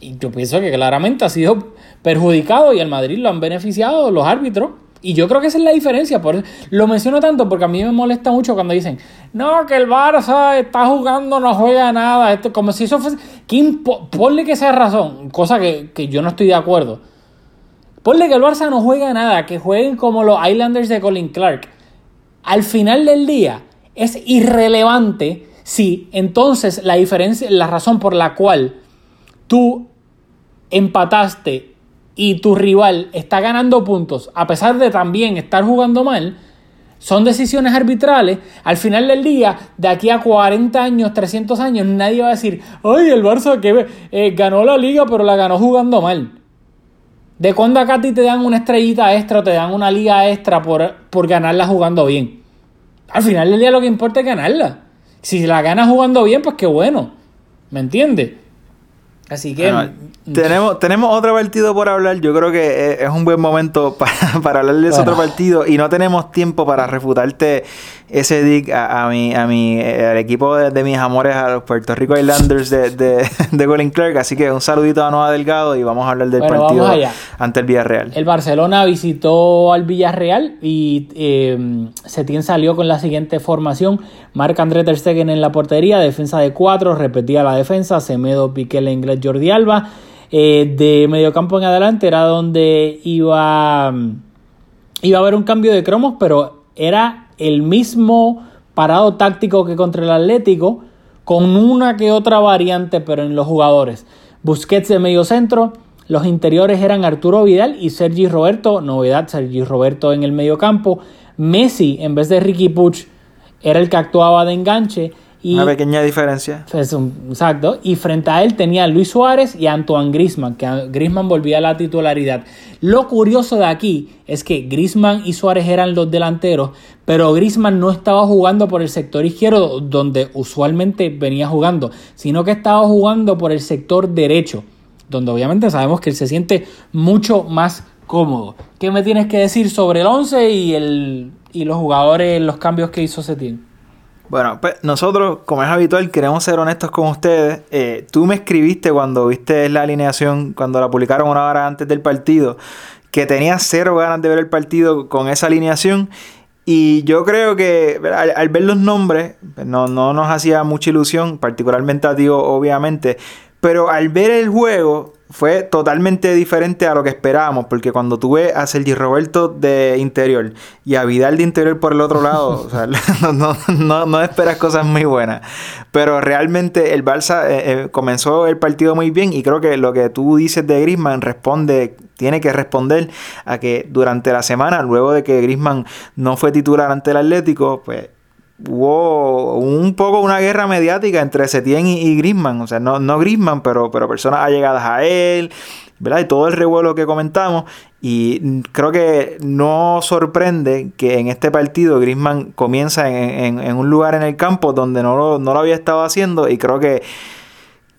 Speaker 1: yo pienso que claramente ha sido perjudicado y el Madrid lo han beneficiado los árbitros. Y yo creo que esa es la diferencia. Por, lo menciono tanto porque a mí me molesta mucho cuando dicen, no, que el Barça está jugando, no juega nada. Esto, como si eso fuese... ponle que sea razón, cosa que, que yo no estoy de acuerdo. Ponle que el Barça no juega nada, que jueguen como los Islanders de Colin Clark. Al final del día es irrelevante si entonces la diferencia, la razón por la cual tú empataste y tu rival está ganando puntos, a pesar de también estar jugando mal, son decisiones arbitrales. Al final del día, de aquí a 40 años, 300 años, nadie va a decir, ay, el Barça que eh, ganó la liga, pero la ganó jugando mal. ¿De cuándo acá a ti te dan una estrellita extra o te dan una liga extra por, por ganarla jugando bien? Al final del día lo que importa es ganarla. Si la ganas jugando bien, pues qué bueno. ¿Me entiendes? Así que.
Speaker 5: tenemos, tenemos otro partido por hablar. Yo creo que es, un buen momento para, para hablar de ese otro partido. Y no tenemos tiempo para refutarte ese dig a, mi, a mi, eh, al equipo de, mis amores, a los Puerto Rico Islanders de, de, de Colin Clark. Así que un saludito a Noah Delgado y vamos a hablar del partido ante el Villarreal.
Speaker 1: El Barcelona visitó al Villarreal y eh, Setién salió con la siguiente formación. Marc André Ter Stegen en la portería, defensa de cuatro, repetía la defensa, Semedo, Piqué, Inglés, Jordi Alba. Eh, de mediocampo en adelante era donde iba, iba a haber un cambio de cromos, pero era el mismo parado táctico que contra el Atlético, con una que otra variante, pero en los jugadores. Busquets de medio centro, los interiores eran Arturo Vidal y Sergi Roberto, novedad, Sergi Roberto en el medio campo. Messi, en vez de Ricky Puch, era el que actuaba de enganche
Speaker 5: una pequeña diferencia.
Speaker 1: exacto. Y frente a él tenía a Luis Suárez y a Antoine Grisman, que Grisman volvía a la titularidad. Lo curioso de aquí es que Grisman y Suárez eran los delanteros, pero Grisman no estaba jugando por el sector izquierdo, donde usualmente venía jugando, sino que estaba jugando por el sector derecho, donde obviamente sabemos que él se siente mucho más cómodo. ¿Qué me tienes que decir sobre el 11 y, el, y los jugadores, los cambios que hizo Setién?
Speaker 5: Bueno, pues nosotros, como es habitual, queremos ser honestos con ustedes. Eh, tú me escribiste cuando viste la alineación, cuando la publicaron una hora antes del partido, que tenías cero ganas de ver el partido con esa alineación. Y yo creo que al, ver los nombres, pues, no, nos hacía mucha ilusión, particularmente a ti, obviamente. Pero al ver el juego, fue totalmente diferente a lo que esperábamos, porque cuando tuve a Sergi Roberto de interior y a Vidal de interior por el otro lado, o sea, no, no, no, esperas cosas muy buenas. Pero realmente el Barça eh, eh, comenzó el partido muy bien y creo que lo que tú dices de Grisman responde, tiene que responder a que durante la semana, luego de que Grisman no fue titular ante el Atlético, pues hubo un poco una guerra mediática entre Setien y, y Grisman. O sea, no, no Grisman, pero, pero personas allegadas a él, ¿verdad? Y todo el revuelo que comentamos. Y creo que no sorprende que en este partido Grisman comienza en, en, un lugar en el campo donde no lo, no lo había estado haciendo. Y creo que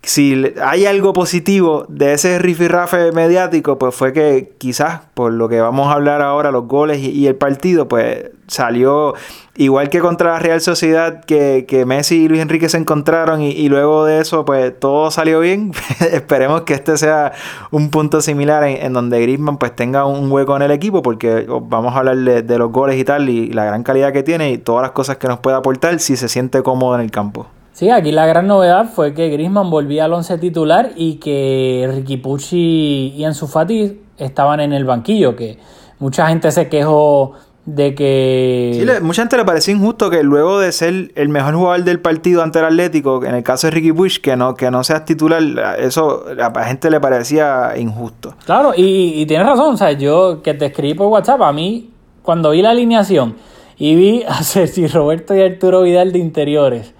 Speaker 5: si hay algo positivo de ese rifirrafe mediático, pues fue que quizás por lo que vamos a hablar ahora, los goles y, el partido, pues salió igual que contra la Real Sociedad, que, Messi y Luis Enrique se encontraron y, luego de eso, pues todo salió bien. Esperemos que este sea un punto similar en, donde Griezmann pues tenga un hueco en el equipo, porque vamos a hablar de, de los goles y tal, y la gran calidad que tiene y todas las cosas que nos puede aportar si se siente cómodo en el campo.
Speaker 1: Sí, aquí la gran novedad fue que Grisman volvía al once titular y que Ricky Pucci y Ansu Fati estaban en el banquillo, que mucha gente se quejó de que...
Speaker 5: Sí, mucha gente le pareció injusto que luego de ser el mejor jugador del partido ante el Atlético, en el caso de Ricky Pucci, que no, que no seas titular, eso a la gente le parecía injusto.
Speaker 1: Claro, y, y tienes razón, o sea, yo que te escribí por WhatsApp, a mí, cuando vi la alineación y vi a Ceci Roberto y Arturo Vidal de interiores,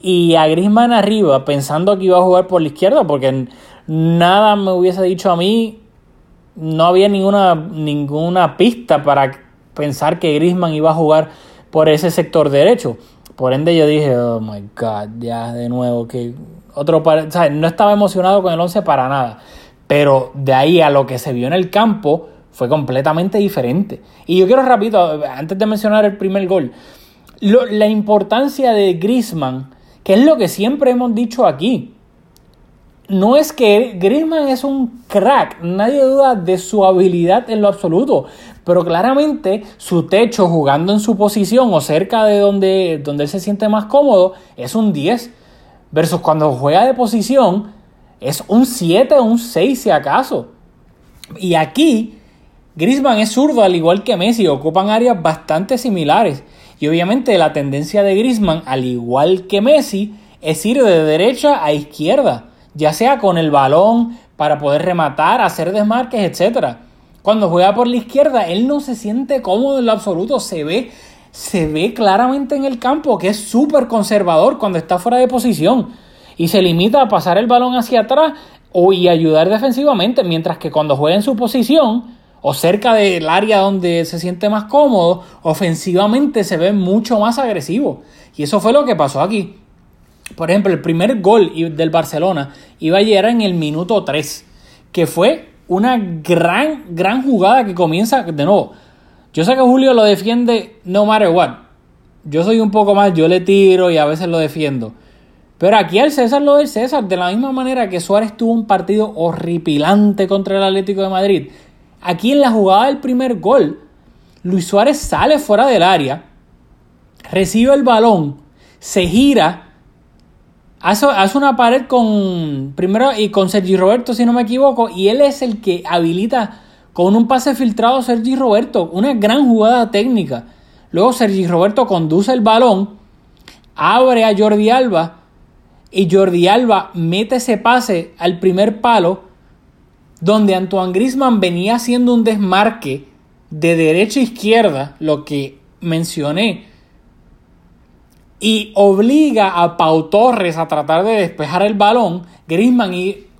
Speaker 1: y a Grisman arriba pensando que iba a jugar por la izquierda porque nada me hubiese dicho a mí, no había ninguna, ninguna pista para pensar que Grisman iba a jugar por ese sector derecho. Por ende yo dije, oh my god, ya de nuevo que otro o sea, no estaba emocionado con el 11 para nada. Pero de ahí a lo que se vio en el campo fue completamente diferente. Y yo quiero rápido, antes de mencionar el primer gol, la importancia de Grisman que es lo que siempre hemos dicho aquí. No es que Griezmann es un crack, nadie duda de su habilidad en lo absoluto, pero claramente su techo jugando en su posición o cerca de donde, donde él se siente más cómodo es un 10, versus cuando juega de posición es un 7 o un 6 si acaso. Y aquí Griezmann es zurdo al igual que Messi, ocupan áreas bastante similares. Y obviamente la tendencia de Griezmann, al igual que Messi, es ir de derecha a izquierda, ya sea con el balón para poder rematar, hacer desmarques, etc. Cuando juega por la izquierda, él no se siente cómodo en lo absoluto, se ve, se ve claramente en el campo que es súper conservador cuando está fuera de posición y se limita a pasar el balón hacia atrás o y ayudar defensivamente, mientras que cuando juega en su posición, o cerca del área donde se siente más cómodo, ofensivamente se ve mucho más agresivo. Y eso fue lo que pasó aquí. Por ejemplo, el primer gol del Barcelona iba a llegar en el minuto 3, que fue una gran, gran jugada que comienza de nuevo. Yo sé que Julio lo defiende no matter what. Yo soy un poco más, yo le tiro y a veces lo defiendo. Pero aquí el César lo del César, de la misma manera que Suárez tuvo un partido horripilante contra el Atlético de Madrid. Aquí en la jugada del primer gol, Luis Suárez sale fuera del área, recibe el balón, se gira, hace, una pared con primero y con Sergi Roberto, si no me equivoco, y él es el que habilita con un pase filtrado a Sergi Roberto, una gran jugada técnica. Luego Sergi Roberto conduce el balón, abre a Jordi Alba y Jordi Alba mete ese pase al primer palo donde Antoine Grisman venía haciendo un desmarque de derecha a izquierda, lo que mencioné, y obliga a Pau Torres a tratar de despejar el balón, Grisman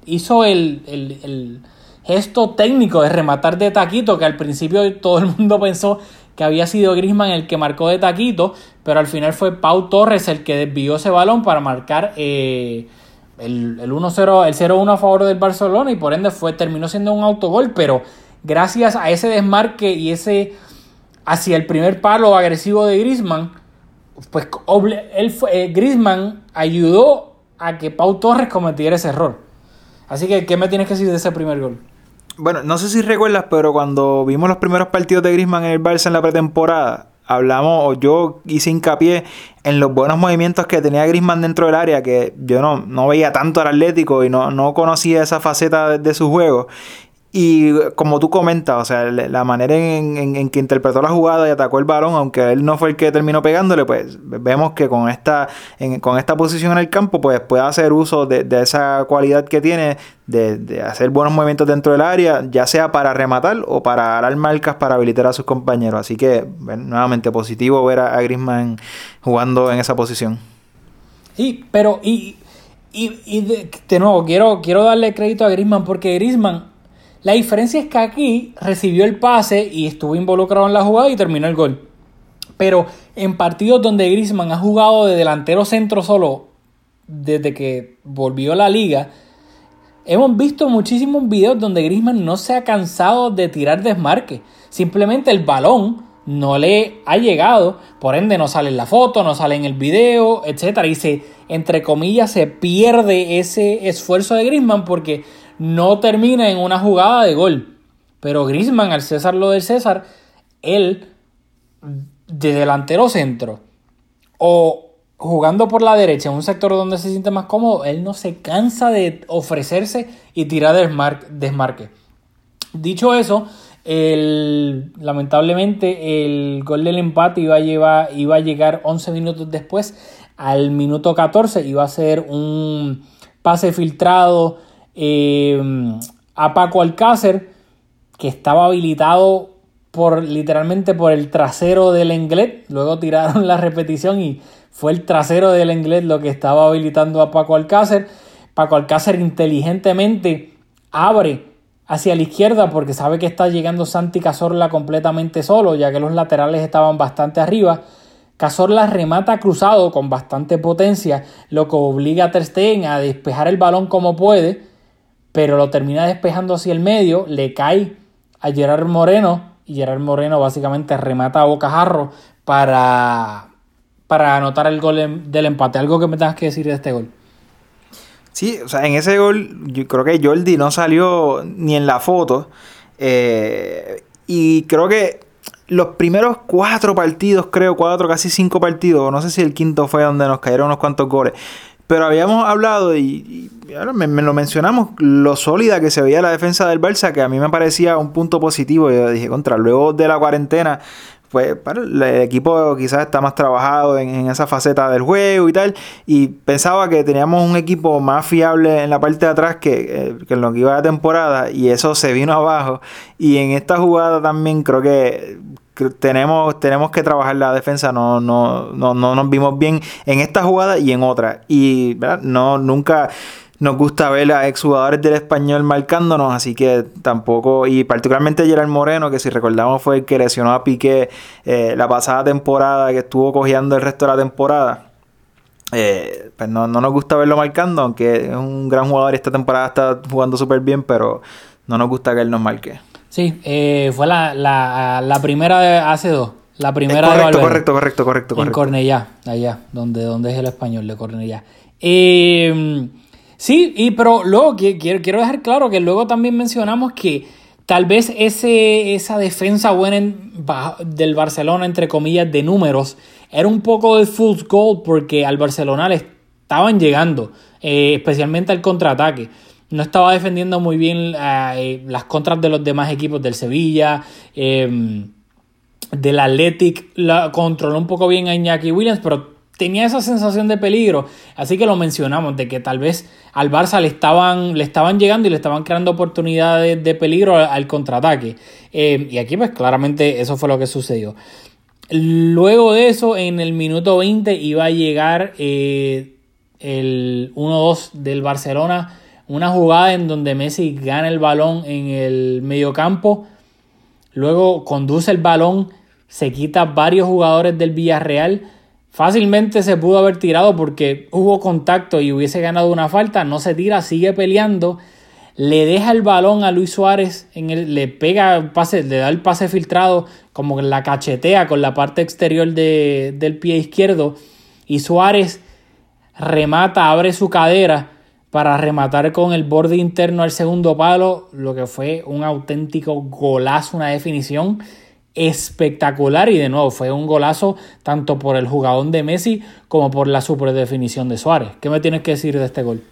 Speaker 1: hizo el, gesto técnico de rematar de taquito, que al principio todo el mundo pensó que había sido Grisman el que marcó de taquito, pero al final fue Pau Torres el que desvió ese balón para marcar eh, el, el 1-0, el 0-1 a favor del Barcelona y por ende fue, terminó siendo un autogol, pero gracias a ese desmarque y ese hacia el primer palo agresivo de Grisman, pues él fue, eh, Griezmann ayudó a que Pau Torres cometiera ese error. Así que, ¿qué me tienes que decir de ese primer gol?
Speaker 5: Bueno, no sé si recuerdas, pero cuando vimos los primeros partidos de Griezmann en el Barça en la pretemporada, hablamos, o yo hice hincapié en los buenos movimientos que tenía Grisman dentro del área, que yo no, no veía tanto al Atlético y no, no conocía esa faceta de su juego. Y como tú comentas, o sea, la manera en, que interpretó la jugada y atacó el balón, aunque él no fue el que terminó pegándole, pues vemos que con esta, con esta posición en el campo, pues puede hacer uso de, esa cualidad que tiene de, hacer buenos movimientos dentro del área, ya sea para rematar o para dar marcas para habilitar a sus compañeros. Así que, nuevamente, positivo ver a, Grisman jugando en esa posición.
Speaker 1: Sí, pero y, y, de, nuevo, quiero, quiero darle crédito a Grisman porque Grisman la diferencia es que aquí recibió el pase y estuvo involucrado en la jugada y terminó el gol. Pero en partidos donde Griezmann ha jugado de delantero centro solo desde que volvió a la liga, hemos visto muchísimos videos donde Griezmann no se ha cansado de tirar desmarque. Simplemente el balón no le ha llegado, por ende no sale en la foto, no sale en el video, etc. Y se, entre comillas, se pierde ese esfuerzo de Griezmann porque no termina en una jugada de gol. Pero Grisman, al César lo del César, él de delantero centro o jugando por la derecha en un sector donde se siente más cómodo, él no se cansa de ofrecerse y tirar desmarque. Dicho eso, el, lamentablemente el gol del empate iba a, llevar, iba a llegar 11 minutos después. Al minuto 14 iba a ser un pase filtrado eh, a Paco Alcácer, que estaba habilitado por literalmente por el trasero del inglés. Luego tiraron la repetición y fue el trasero del inglés lo que estaba habilitando a Paco Alcácer. Paco Alcácer inteligentemente abre hacia la izquierda porque sabe que está llegando Santi Cazorla completamente solo, ya que los laterales estaban bastante arriba. Cazorla remata cruzado con bastante potencia, lo que obliga a Ter a despejar el balón como puede pero lo termina despejando hacia el medio, le cae a Gerard Moreno y Gerard Moreno básicamente remata a bocajarro para, para anotar el gol del empate. ¿Algo que me tengas que decir de este gol?
Speaker 5: Sí, o sea, en ese gol yo creo que Jordi no salió ni en la foto. Eh, y creo que los primeros cuatro partidos, creo, cuatro, casi cinco partidos, no sé si el quinto fue donde nos cayeron unos cuantos goles. Pero habíamos hablado y, ahora me, lo mencionamos, lo sólida que se veía la defensa del Barça, que a mí me parecía un punto positivo. Yo dije, contra, luego de la cuarentena, pues el equipo quizás está más trabajado en, esa faceta del juego y tal. Y pensaba que teníamos un equipo más fiable en la parte de atrás que, eh, que en lo que iba la temporada. Y eso se vino abajo. Y en esta jugada también creo que tenemos, tenemos que trabajar la defensa, no, no, no, no nos vimos bien en esta jugada y en otra. Y no, nunca nos gusta ver a exjugadores del español marcándonos, así que tampoco, y particularmente Gerard Moreno, que si recordamos fue el que lesionó a Piqué eh, la pasada temporada, que estuvo cogiendo el resto de la temporada. Eh, pues no, no, nos gusta verlo marcando, aunque es un gran jugador y esta temporada está jugando súper bien, pero no nos gusta que él nos marque.
Speaker 1: Sí, eh, fue la, la, la, primera de hace dos. La primera
Speaker 5: correcto, de correcto, correcto, correcto, correcto.
Speaker 1: En Cornellá, allá, donde, donde es el español de Cornellá. Eh, sí, y pero luego quiero, quiero dejar claro que luego también mencionamos que tal vez ese, esa defensa buena del Barcelona, entre comillas, de números, era un poco de full goal porque al Barcelona le estaban llegando, eh, especialmente al contraataque no estaba defendiendo muy bien eh, las contras de los demás equipos del Sevilla, eh, del Athletic, controló un poco bien a Iñaki Williams, pero tenía esa sensación de peligro, así que lo mencionamos, de que tal vez al Barça le estaban, le estaban llegando y le estaban creando oportunidades de peligro al, contraataque. Eh, y aquí pues claramente eso fue lo que sucedió. Luego de eso, en el minuto 20 iba a llegar el 1-2 del Barcelona una jugada en donde Messi gana el balón en el mediocampo, luego conduce el balón, se quita varios jugadores del Villarreal. Fácilmente se pudo haber tirado porque hubo contacto y hubiese ganado una falta. No se tira, sigue peleando. Le deja el balón a Luis Suárez, en el, le pega pase, le da el pase filtrado, como que la cachetea con la parte exterior del pie izquierdo. Y Suárez remata, abre su cadera para rematar con el borde interno al segundo palo, lo que fue un auténtico golazo, una definición espectacular y de nuevo fue un golazo tanto por el jugador de Messi como por la superdefinición de Suárez. ¿Qué me tienes que decir de este gol?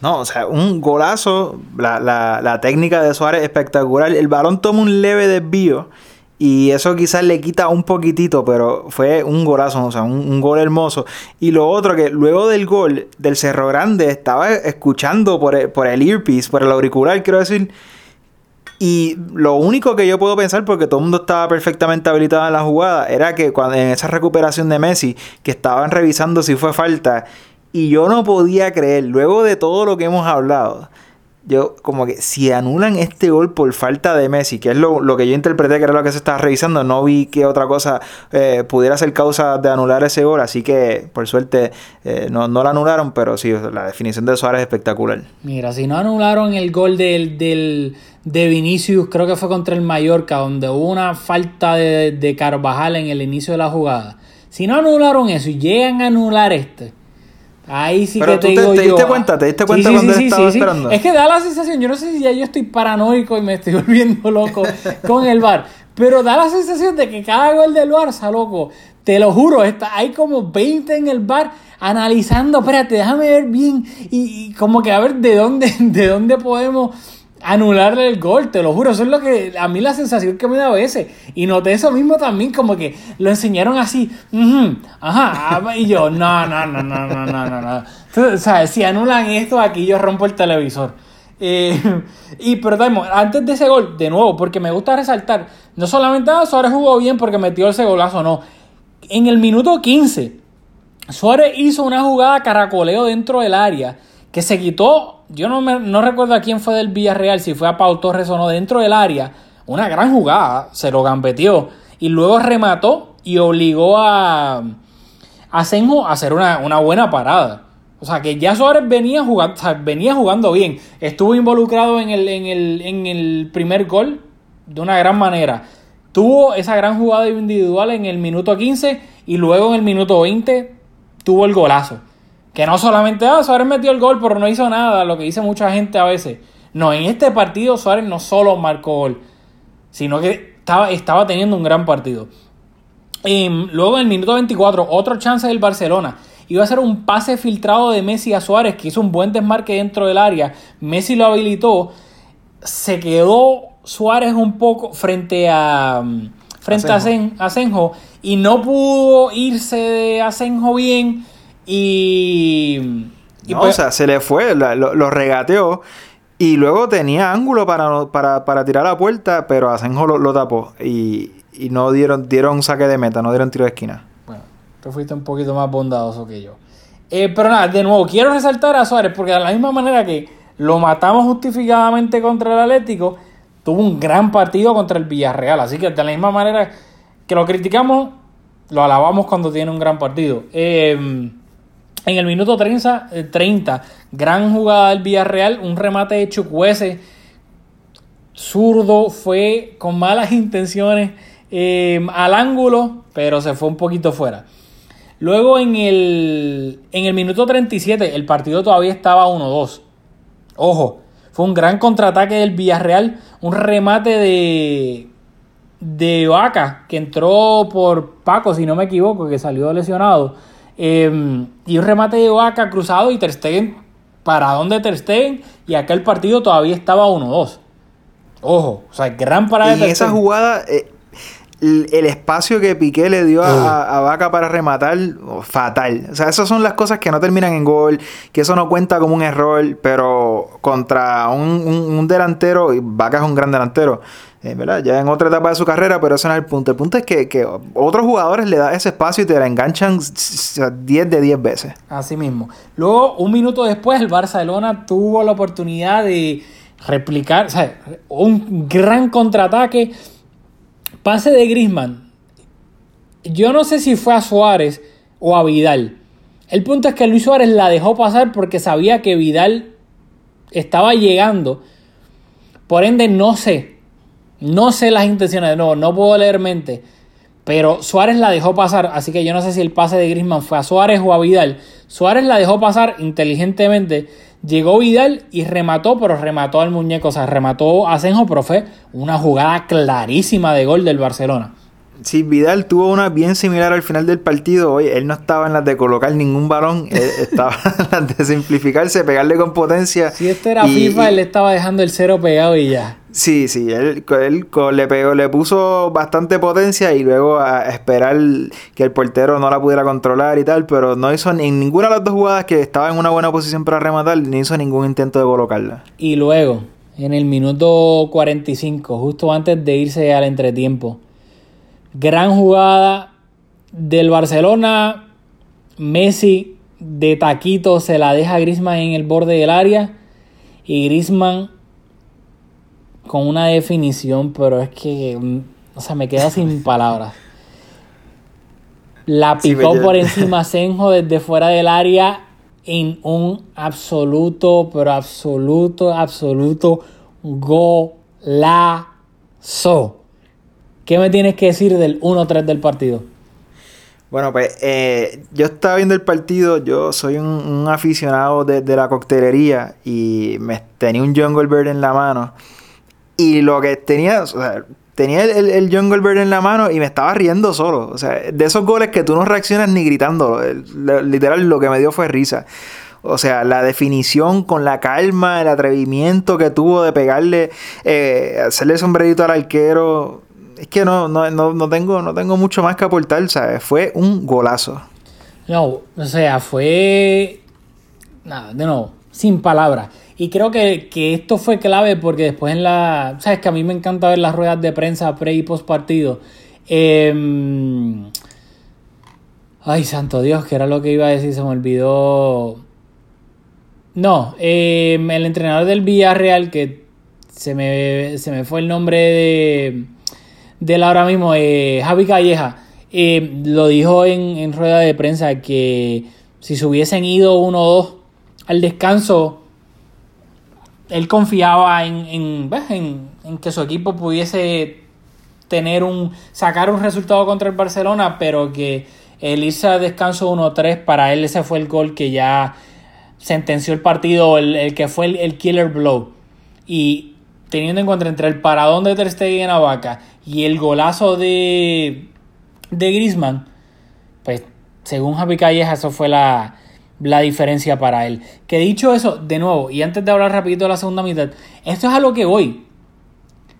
Speaker 5: No, o sea, un golazo, la, la, la técnica de Suárez espectacular. El balón toma un leve desvío y eso quizás le quita un poquitito, pero fue un golazo, o sea, un, gol hermoso. Y lo otro, que luego del gol del Cerro Grande, estaba escuchando por el, por el earpiece, por el auricular, quiero decir. Y lo único que yo puedo pensar, porque todo el mundo estaba perfectamente habilitado en la jugada, era que cuando en esa recuperación de Messi, que estaban revisando si fue falta, y yo no podía creer, luego de todo lo que hemos hablado, yo como que si anulan este gol por falta de Messi, que es lo, lo, que yo interpreté que era lo que se estaba revisando, no vi que otra cosa eh, pudiera ser causa de anular ese gol, así que por suerte eh, no, no lo anularon, pero sí, la definición de Suárez es espectacular.
Speaker 1: Mira, si no anularon el gol del, del, de Vinicius, creo que fue contra el Mallorca, donde hubo una falta de, de Carvajal en el inicio de la jugada. Si no anularon eso y llegan a anular este, Ahí sí
Speaker 5: Pero
Speaker 1: que
Speaker 5: tú
Speaker 1: te, digo
Speaker 5: te
Speaker 1: yo.
Speaker 5: diste cuenta, te diste cuenta
Speaker 1: Sí,
Speaker 5: cuando
Speaker 1: sí,
Speaker 5: él
Speaker 1: sí,
Speaker 5: estaba esperando.
Speaker 1: Es que da la sensación, yo no sé si ya yo estoy paranoico y me estoy volviendo loco con el bar, pero da la sensación de que cada gol del Barça, loco, te lo juro, está, hay como 20 en el bar analizando, espérate, déjame ver bien y, y como que a ver de dónde, de dónde podemos anularle el gol, te lo juro. Eso es lo que a mí la sensación que me da a veces. Y noté eso mismo también, como que lo enseñaron así. Mm ajá. Ah, y yo, no, no, no, no, no, no, no. Entonces, ¿sabes? Si anulan esto, aquí yo rompo el televisor. Eh, y pero antes de ese gol, de nuevo, porque me gusta resaltar, no solamente ah, Suárez jugó bien porque metió ese golazo, no. En el minuto 15, Suárez hizo una jugada caracoleo dentro del área que se quitó yo no, me, no recuerdo a quién fue del Villarreal, si fue a Pau Torres o no, dentro del área, una gran jugada, se lo gambeteó y luego remató y obligó a, Senjo a hacer una, una buena parada. O sea, que ya Suárez venía jugando, venía jugando bien. Estuvo involucrado en el, en, el, en el primer gol de una gran manera. Tuvo esa gran jugada individual en el minuto 15 y luego en el minuto 20 tuvo el golazo. Que no solamente, ah, Suárez metió el gol, pero no hizo nada, lo que dice mucha gente a veces. No, en este partido Suárez no solo marcó gol, sino que estaba, estaba teniendo un gran partido. Y luego en el minuto 24, otro chance del Barcelona. Iba a ser un pase filtrado de Messi a Suárez, que hizo un buen desmarque dentro del área. Messi lo habilitó. Se quedó Suárez un poco frente a frente Asenjo. a Asenjo y no pudo irse de Asenjo bien y, y
Speaker 5: no, pues, o sea, se le fue, lo, lo, regateó y luego tenía ángulo para, para, para tirar a la puerta, pero Asenjo lo, lo tapó y, y, no dieron, dieron saque de meta, no dieron tiro de esquina.
Speaker 1: Bueno, tú fuiste un poquito más bondadoso que yo. Eh, pero nada, de nuevo, quiero resaltar a Suárez porque de la misma manera que lo matamos justificadamente contra el Atlético, tuvo un gran partido contra el Villarreal. Así que de la misma manera que lo criticamos, lo alabamos cuando tiene un gran partido. Eh, en el minuto 30, 30, gran jugada del Villarreal, un remate de Chucuese, zurdo, fue con malas intenciones eh, al ángulo, pero se fue un poquito fuera. Luego en el, en el minuto 37, el partido todavía estaba 1-2. Ojo, fue un gran contraataque del Villarreal, un remate de, de Vaca, que entró por Paco, si no me equivoco, que salió lesionado. Eh, y un remate de Vaca cruzado y Ter Stegen, para dónde Ter Stegen, y acá el partido todavía estaba 1-2. Ojo, o sea, gran parada
Speaker 5: y de Ter esa jugada, eh, el, espacio que Piqué le dio a, a, Vaca para rematar, oh, fatal. O sea, esas son las cosas que no terminan en gol, que eso no cuenta como un error, pero contra un, un, un delantero, y Vaca es un gran delantero, eh, ¿verdad? Ya en otra etapa de su carrera, pero ese no es el punto. El punto es que, que otros jugadores le dan ese espacio y te la enganchan 10 de 10 veces.
Speaker 1: Así mismo. Luego, un minuto después, el Barcelona tuvo la oportunidad de replicar, o sea, un gran contraataque. Pase de Grisman. Yo no sé si fue a Suárez o a Vidal. El punto es que Luis Suárez la dejó pasar porque sabía que Vidal estaba llegando. Por ende, no sé no sé las intenciones, no, no puedo leer mente. Pero Suárez la dejó pasar, así que yo no sé si el pase de Grisman fue a Suárez o a Vidal. Suárez la dejó pasar inteligentemente, Llegó Vidal y remató, pero remató al muñeco, o sea, remató a Senjo, pero fue una jugada clarísima de gol del Barcelona.
Speaker 5: Sí, Vidal tuvo una bien similar al final del partido. Oye, él no estaba en las de colocar ningún balón, él estaba en las de simplificarse, pegarle con potencia.
Speaker 1: Si esto era
Speaker 5: y-
Speaker 1: FIFA,
Speaker 5: y-
Speaker 1: él le estaba dejando el cero pegado y ya.
Speaker 5: Sí, sí, él, le pegó, le puso bastante potencia y luego a esperar que el portero no la pudiera controlar y tal, pero no hizo ni- en ninguna de las dos jugadas que estaba en una buena posición para rematar, ni hizo ningún intento de colocarla.
Speaker 1: Y luego, en el minuto 45, justo antes de irse al entretiempo, gran jugada del Barcelona. Messi de taquito se la deja a Griezmann en el borde del área. Y Griezmann con una definición, pero es que, mm, o sea, me queda sin palabras. La picó por encima Senjo desde fuera del área en un absoluto, pero absoluto, absoluto golazo. ¿Qué me tienes que decir del 1-3 del partido?
Speaker 5: Bueno, pues eh, yo estaba viendo el partido, yo soy un, aficionado de, la coctelería y me tenía un Jungle Bird en la mano. Y lo que tenía, o sea, tenía el, el, Jungle Bird en la mano y me estaba riendo solo. O sea, de esos goles que tú no reaccionas ni gritando. literal, lo que me dio fue risa. O sea, la definición con la calma, el atrevimiento que tuvo de pegarle, eh, hacerle sombrerito al arquero. Es que no, no, no, no tengo, no tengo mucho más que aportar, ¿sabes? Fue un golazo.
Speaker 1: No, o sea, fue. Nada, de nuevo, sin palabras. Y creo que, que esto fue clave porque después en la. Sabes que a mí me encanta ver las ruedas de prensa pre y post partido. Em, ay, santo Dios, que era lo que iba a decir, se me olvidó. No, em, el entrenador del Villarreal, que se me, se me fue el nombre de, de él ahora mismo, eh, Javi Calleja, eh, lo dijo en, en rueda de prensa que si se hubiesen ido uno o dos al descanso, él confiaba en, en, pues, en- en que su equipo pudiese tener un sacar un resultado contra el Barcelona, pero que el irse a descanso 1-3 para él ese fue el gol que ya sentenció el partido, el, el que fue el, el killer blow. Y teniendo en cuenta entre el paradón de Ter Stegen a Vaca y el golazo de de Griezmann, pues según Javi Calleja eso fue la, la diferencia para él. Que dicho eso, de nuevo, y antes de hablar rapidito de la segunda mitad, esto es a lo que voy.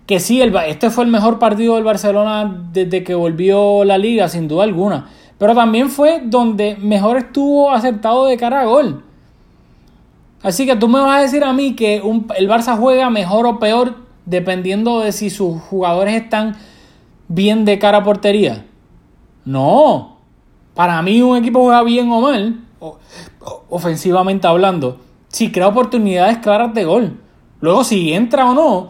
Speaker 1: Que sí, el, este fue el mejor partido del Barcelona desde que volvió la liga, sin duda alguna. Pero también fue donde mejor estuvo aceptado de cara a gol. Así que tú me vas a decir a mí que el Barça juega mejor o peor dependiendo de si sus jugadores están bien de cara a portería. No. Para mí un equipo juega bien o mal, ofensivamente hablando, si crea oportunidades claras de gol. Luego si entra o no,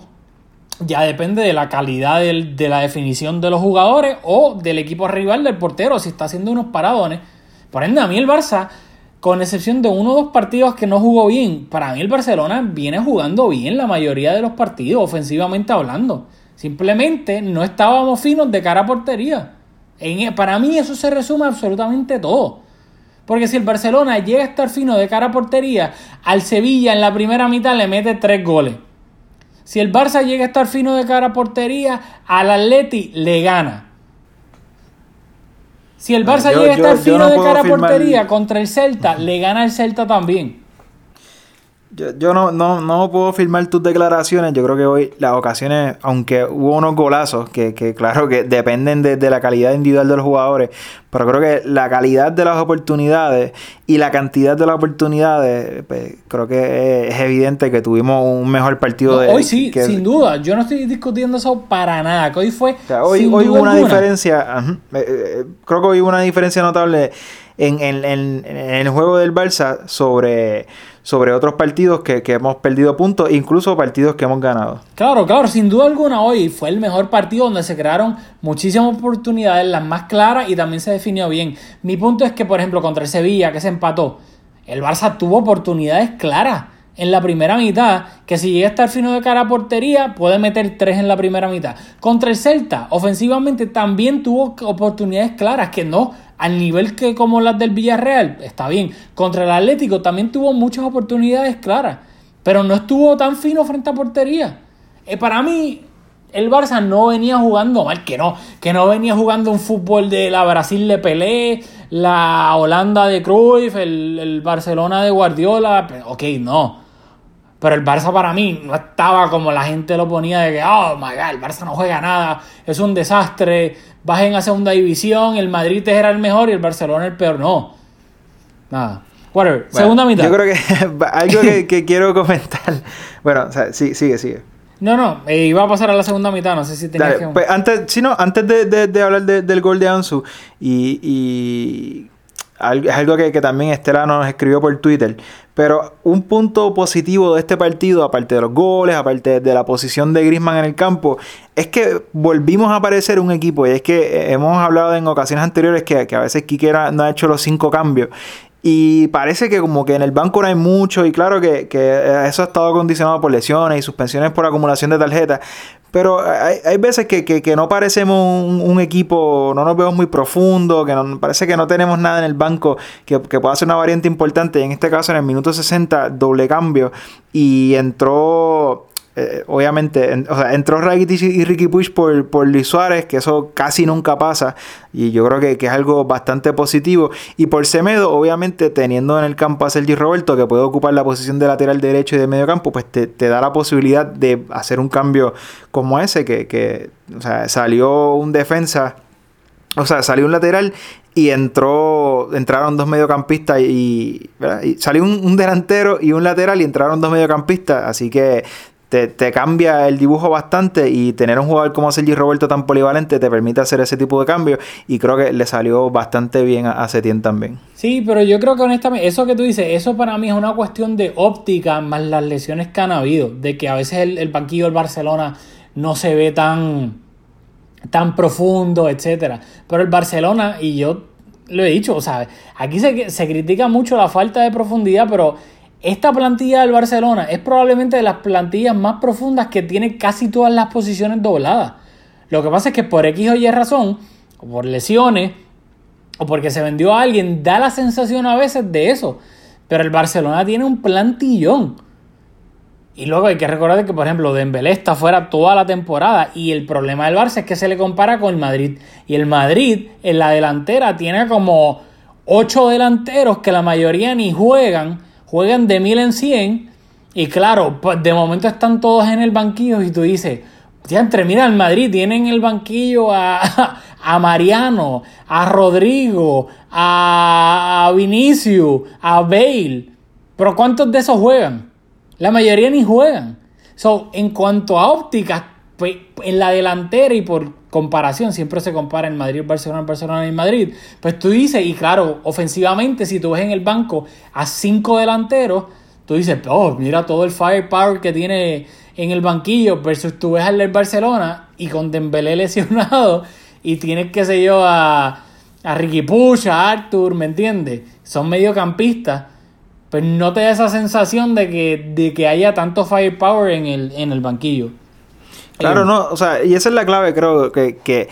Speaker 1: ya depende de la calidad de la definición de los jugadores o del equipo rival del portero, si está haciendo unos paradones. Por ende, a mí el Barça, con excepción de uno o dos partidos que no jugó bien, para mí el Barcelona viene jugando bien la mayoría de los partidos, ofensivamente hablando. Simplemente no estábamos finos de cara a portería. En- para mí eso se resume absolutamente todo. Porque si el Barcelona llega a estar fino de cara a portería, al Sevilla en la primera mitad le mete tres goles. Si el Barça llega a estar fino de cara a portería, al Atleti le gana. Si el Barça
Speaker 5: Yo-
Speaker 1: llega a estar
Speaker 5: yo
Speaker 1: fino
Speaker 5: no
Speaker 1: de cara a portería contra el Celta, le gana el Celta también.
Speaker 5: Yo, yo no, no, no puedo firmar tus declaraciones. Yo creo que hoy las ocasiones, aunque hubo unos golazos que, que claro que dependen de, de la calidad individual de los jugadores, pero creo que la calidad de las oportunidades y la cantidad de las oportunidades, pues, creo que es evidente que tuvimos un mejor partido
Speaker 1: No,
Speaker 5: de
Speaker 1: hoy sí,
Speaker 5: que-
Speaker 1: sin duda. Yo no estoy discutiendo eso para nada. Que hoy fue.
Speaker 5: O sea, hoy, hoy hubo una
Speaker 1: alguna.
Speaker 5: diferencia, ajá, eh, eh, creo que hoy hubo una diferencia notable en, el juego del Barça sobre, sobre otros partidos que, que hemos perdido puntos, incluso partidos que hemos ganado.
Speaker 1: Claro, claro, sin duda alguna hoy fue el mejor partido donde se crearon muchísimas oportunidades, las más claras y también se definió bien. Mi punto es que, por ejemplo, contra el Sevilla, que se empató, el Barça tuvo oportunidades claras en la primera mitad, que si llega hasta el fino de cara a portería, puede meter tres en la primera mitad. Contra el Celta, ofensivamente también tuvo oportunidades claras, que no al nivel que como las del Villarreal, está bien. Contra el Atlético también tuvo muchas oportunidades claras, pero no estuvo tan fino frente a portería. Eh, para mí, el Barça no venía jugando mal, que no, que no venía jugando un fútbol de la Brasil de Pelé, la Holanda de Cruyff, el, el Barcelona de Guardiola, ok, no. Pero el Barça para mí no estaba como la gente lo ponía de que, oh my god, el Barça no juega nada, es un desastre, bajen a segunda división, el Madrid era el mejor y el Barcelona el peor. No. Nada. Whatever. segunda mitad.
Speaker 5: Yo creo que algo que, quiero comentar. Bueno, o sea, sí, sigue, sigue.
Speaker 1: No, no, eh, iba a pasar a la segunda mitad, no sé si tenías que...
Speaker 5: Pues antes, sí, no, antes de, de, hablar del gol de Ansu y, y es algo que, también Estela nos escribió por Twitter. Pero un punto positivo de este partido, aparte de los goles, aparte de la posición de Grisman en el campo, es que volvimos a aparecer un equipo. Y es que hemos hablado en ocasiones anteriores que, a veces Quiquera no ha hecho los cinco cambios. Y parece que como que en el banco no hay mucho y claro que, eso ha estado condicionado por lesiones y suspensiones por acumulación de tarjetas. Pero hay, veces que, no parecemos un, equipo, no nos vemos muy profundo, que no, parece que no tenemos nada en el banco que, que pueda ser una variante importante. En este caso, en el minuto 60, doble cambio. Y entró eh, obviamente, o sea, entró Rakitic y Ricky Push por, por Luis Suárez, que eso casi nunca pasa, y yo creo que, es algo bastante positivo. Y por Semedo, obviamente, teniendo en el campo a Sergi Roberto, que puede ocupar la posición de lateral derecho y de medio campo, pues te, da la posibilidad de hacer un cambio como ese, que, o sea, salió un defensa. O sea, salió un lateral y entró entraron dos mediocampistas y, salió un, delantero y un lateral y entraron dos mediocampistas así que te, cambia el dibujo bastante y tener un jugador como Sergi Roberto tan polivalente te permite hacer ese tipo de cambios y creo que le salió bastante bien a, Setien también.
Speaker 1: Sí, pero yo creo que honestamente, eso que tú dices, eso para mí es una cuestión de óptica más las lesiones que han habido, de que a veces el, banquillo del Barcelona no se ve tan, tan profundo, etcétera. Pero el Barcelona, y yo lo he dicho, o sea, aquí se, se critica mucho la falta de profundidad, pero esta plantilla del Barcelona es probablemente de las plantillas más profundas que tiene casi todas las posiciones dobladas. Lo que pasa es que por X o Y razón, o por lesiones, o porque se vendió a alguien, da la sensación a veces de eso. Pero el Barcelona tiene un plantillón. Y luego hay que recordar que, por ejemplo, Dembélé está fuera toda la temporada. Y el problema del Barça es que se le compara con el Madrid. Y el Madrid en la delantera tiene como ocho delanteros que la mayoría ni juegan juegan de mil en cien y claro, de momento están todos en el banquillo y tú dices, ya entre, mira, el Madrid tienen el banquillo a, a Mariano, a Rodrigo, a, Vinicius, a Bale, pero ¿cuántos de esos juegan? La mayoría ni juegan. So, en cuanto a ópticas, en la delantera y por comparación, siempre se compara en Madrid, Barcelona, Barcelona y Madrid. Pues tú dices, y claro, ofensivamente, si tú ves en el banco a cinco delanteros, tú dices, oh, mira todo el firepower que tiene en el banquillo, versus tú ves al Barcelona y con Dembélé lesionado y tienes, qué sé yo, a, a Ricky Push, a Arthur, ¿me entiendes? Son mediocampistas. Pues no te da esa sensación de que, de que haya tanto firepower en el, en el banquillo.
Speaker 5: Claro, no, o sea, y esa es la clave, creo, que, que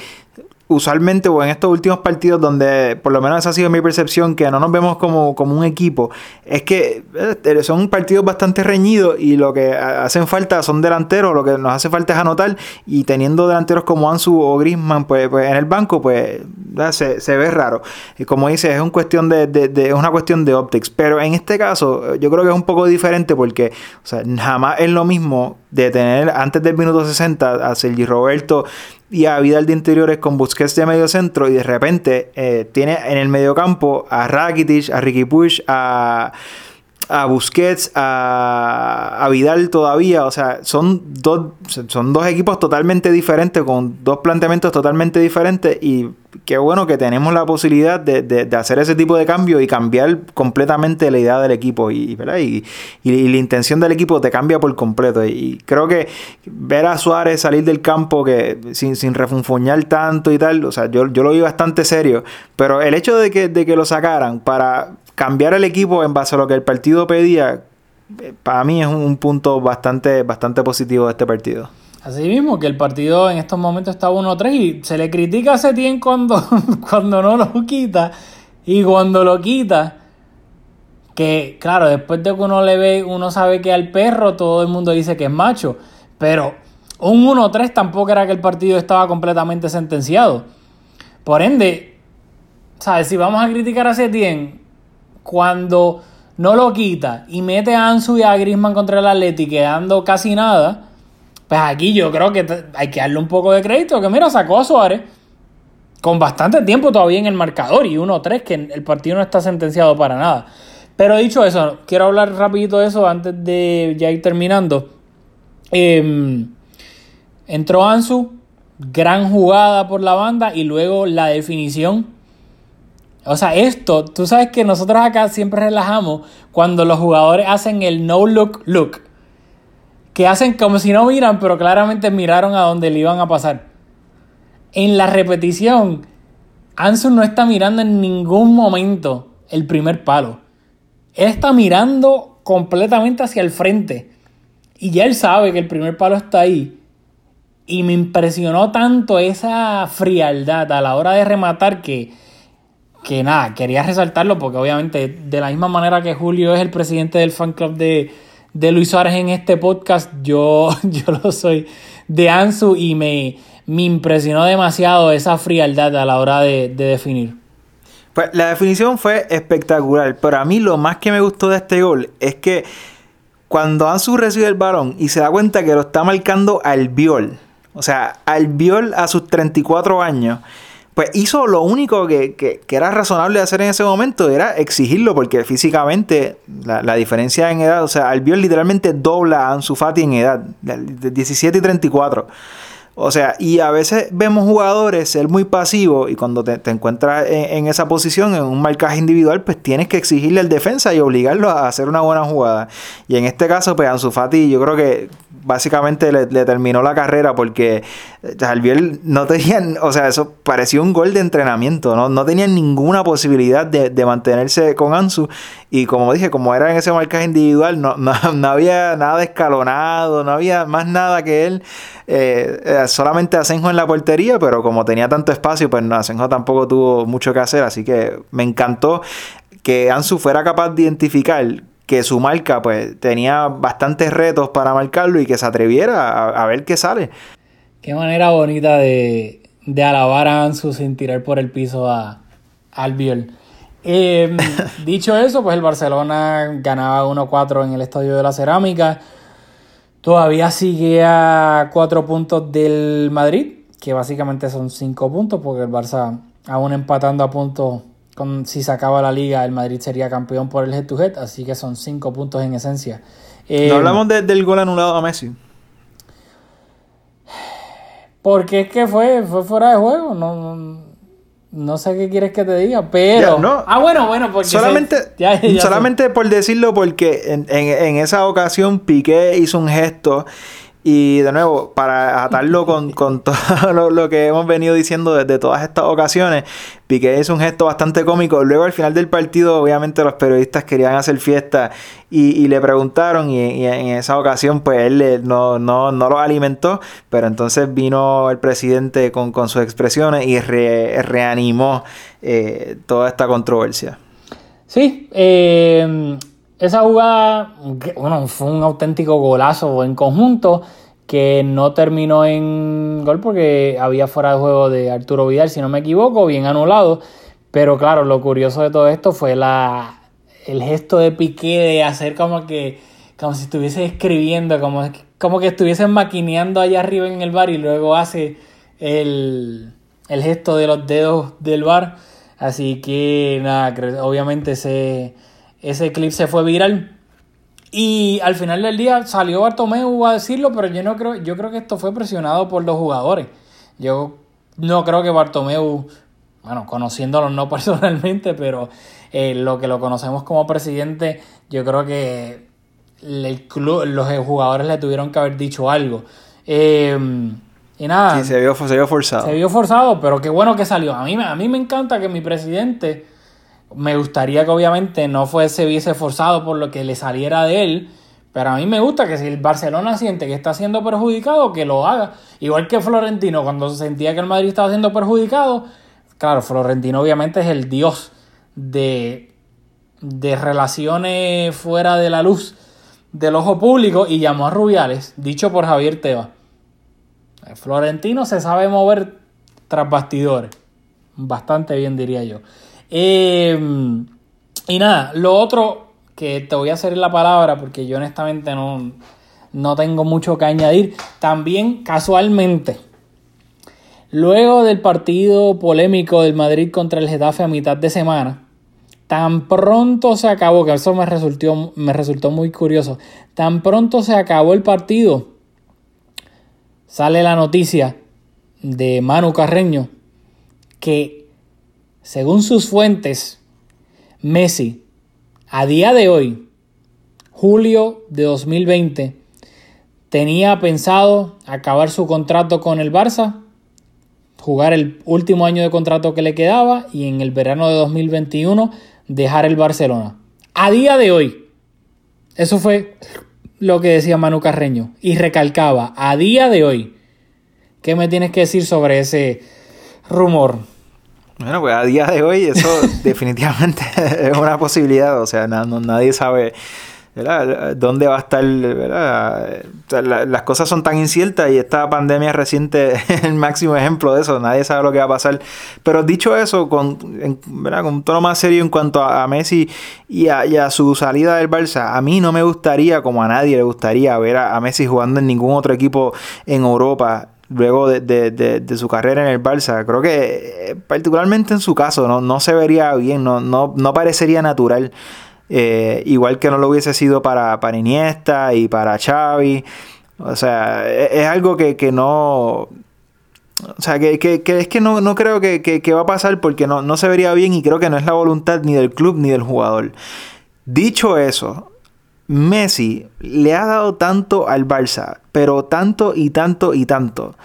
Speaker 5: usualmente o en estos últimos partidos donde por lo menos esa ha sido mi percepción que no nos vemos como, como un equipo es que eh, son partidos bastante reñidos y lo que hacen falta son delanteros lo que nos hace falta es anotar y teniendo delanteros como Ansu o Griezmann pues, pues en el banco pues se, ve raro. Y como dices es, un cuestión de, una cuestión de optics. Pero en este caso yo creo que es un poco diferente porque o sea, jamás es lo mismo de tener antes del minuto 60 a Sergi Roberto y a Vidal de interiores con Busquets de medio centro y de repente eh, tiene en el medio campo a Rakitic, a Ricky Push, a a Busquets, a, a, Vidal todavía. O sea, son dos, son dos equipos totalmente diferentes, con dos planteamientos totalmente diferentes. Y qué bueno que tenemos la posibilidad de, de, hacer ese tipo de cambio y cambiar completamente la idea del equipo. Y, y, y, la intención del equipo te cambia por completo. Y creo que ver a Suárez salir del campo que sin, sin refunfuñar tanto y tal, o sea, yo, yo lo vi bastante serio. Pero el hecho de que, de que lo sacaran para cambiar el equipo en base a lo que el partido pedía, eh, para mí es un punto bastante, bastante positivo de este partido.
Speaker 1: Así mismo, que el partido en estos momentos está 1-3 y se le critica a Setien cuando, cuando no lo quita y cuando lo quita. Que claro, después de que uno le ve, uno sabe que al perro todo el mundo dice que es macho. Pero un 1-3 tampoco era que el partido estaba completamente sentenciado. Por ende, ¿sabes? Si vamos a criticar a Setien cuando no lo quita y mete a Ansu y a Grisman contra el Atleti quedando casi nada, pues aquí yo creo que hay que darle un poco de crédito. Que mira, sacó a Suárez con bastante tiempo todavía en el marcador y 1-3, que el partido no está sentenciado para nada. Pero dicho eso, quiero hablar rapidito de eso antes de ya ir terminando. Em, entró Ansu, gran jugada por la banda y luego la definición. O sea, esto, tú sabes que nosotros acá siempre relajamos cuando los jugadores hacen el no look look. Que hacen como si no miran, pero claramente miraron a donde le iban a pasar. En la repetición, Ansu no está mirando en ningún momento el primer palo. Él está mirando completamente hacia el frente. Y ya él sabe que el primer palo está ahí. Y me impresionó tanto esa frialdad a la hora de rematar que que nada, quería resaltarlo porque obviamente de la misma manera que Julio es el presidente del fan club de, Luis Suárez en este podcast, yo, yo lo soy de Ansu y me, me impresionó demasiado esa frialdad a la hora de, definir.
Speaker 5: Pues la definición fue espectacular, pero a mí lo más que me gustó de este gol es que cuando Ansu recibe el balón y se da cuenta que lo está marcando al Viol, o sea, al Viol a sus 34 años, pues hizo lo único que, era razonable hacer en ese momento, era exigirlo, porque físicamente la, diferencia en edad, o sea, Albiol literalmente dobla a Ansu Fati en edad, de 17 y 34. O sea, y a veces vemos jugadores ser muy pasivos y cuando te, encuentras en, esa posición, en un marcaje individual, pues tienes que exigirle al defensa y obligarlo a hacer una buena jugada. Y en este caso, pues Ansu Fati yo creo que básicamente le, terminó la carrera porque Albiol no tenían, o sea, eso parecía un gol de entrenamiento, no, no tenían ninguna posibilidad de, de, mantenerse con Ansu y como dije, como era en ese marcaje individual, no, no, había nada escalonado, no había más nada que él. Eh, eh, solamente Asenjo en la portería, pero como tenía tanto espacio, pues Asenjo tampoco tuvo mucho que hacer. Así que me encantó que Ansu fuera capaz de identificar que su marca pues tenía bastantes retos para marcarlo y que se atreviera a, ver qué sale.
Speaker 1: Qué manera bonita de, de alabar a Ansu sin tirar por el piso a, Albiol. Em, dicho eso, pues el Barcelona ganaba 1-4 en el Estadio de la Cerámica. Todavía sigue a 4 puntos del Madrid, que básicamente son 5 puntos, porque el Barça, aún empatando a puntos, con, si se acaba la liga, el Madrid sería campeón por el head to head, así que son 5 puntos en esencia.
Speaker 5: no em, hablamos del gol anulado a Messi.
Speaker 1: Porque es que fue, fue fuera de juego, no no sé qué quieres que te diga, pero. Ah, bueno, bueno, porque.
Speaker 5: Solamente, solamente por decirlo, porque en, en, en, esa ocasión Piqué hizo un gesto y de nuevo, para atarlo con, todo lo, que hemos venido diciendo desde todas estas ocasiones, Piqué es un gesto bastante cómico. Luego al final del partido, obviamente los periodistas querían hacer fiesta y, le preguntaron y, en esa ocasión pues él no, no, no lo alimentó, pero entonces vino el presidente con, sus expresiones y reanimó eh, toda esta controversia.
Speaker 1: Sí, eh, esa jugada, bueno, fue un auténtico golazo en conjunto que no terminó en gol porque había fuera de juego de Arturo Vidal, si no me equivoco, bien anulado. Pero claro, lo curioso de todo esto fue la, el gesto de Piqué de hacer como que como si estuviese escribiendo, como, como que estuviesen maquineando allá arriba en el bar y luego hace el, el gesto de los dedos del bar. Así que nada, obviamente se ese clip se fue viral. Y al final del día salió Bartomeu a decirlo, pero yo no creo, yo creo que esto fue presionado por los jugadores. Yo no creo que Bartomeu, bueno, conociéndolo no personalmente, pero eh, lo que lo conocemos como presidente, yo creo que el club, los jugadores le tuvieron que haber dicho algo. Eh, y nada.
Speaker 5: Sí, se vio, se vio forzado.
Speaker 1: Se vio forzado, pero qué bueno que salió. A mí, a mí me encanta que mi presidente me gustaría que obviamente no fuese viese forzado por lo que le saliera de él, Pero a mí me gusta que si el Barcelona siente que está siendo perjudicado, que lo haga. Igual que Florentino, cuando se sentía que el Madrid estaba siendo perjudicado, claro, Florentino obviamente es el dios de, de relaciones fuera de la luz del ojo público y llamó a Rubiales, dicho por Javier Tebas. Florentino se sabe mover tras bastidores. Bastante bien, diría yo. Eh, y nada, lo otro que te voy a hacer la palabra porque yo honestamente no, no tengo mucho que añadir. También casualmente, luego del partido polémico del Madrid contra el Getafe a mitad de semana, tan pronto se acabó, que eso me resultó, me resultó muy curioso, tan pronto se acabó el partido, sale la noticia de Manu Carreño que según sus fuentes, Messi a día de hoy, julio de 2020, tenía pensado acabar su contrato con el Barça, jugar el último año de contrato que le quedaba y en el verano de 2021 dejar el Barcelona. A día de hoy, eso fue lo que decía Manu Carreño y recalcaba, a día de hoy, ¿qué me tienes que decir sobre ese rumor?
Speaker 5: Bueno, pues a día de hoy eso definitivamente es una posibilidad, o sea, nadie sabe dónde va a estar, las cosas son tan inciertas y esta pandemia reciente es el máximo ejemplo de eso, nadie sabe lo que va a pasar. Pero dicho eso, con, con un tono más serio en cuanto a, Messi y a, su salida del Barça, a mí no me gustaría, como a nadie le gustaría, ver a Messi jugando en ningún otro equipo en Europa luego de, su carrera en el Barça. Creo que eh, particularmente en su caso no, no se vería bien, no, no, no parecería natural. Eh, igual que no lo hubiese sido para, para Iniesta y para Xavi. O sea, e, es, algo que, no... O sea, que, es que no, creo que, va a pasar porque no, no se vería bien y creo que no es la voluntad ni del club ni del jugador. Dicho eso, Messi le ha dado tanto al Barça, pero tanto y tanto y tanto,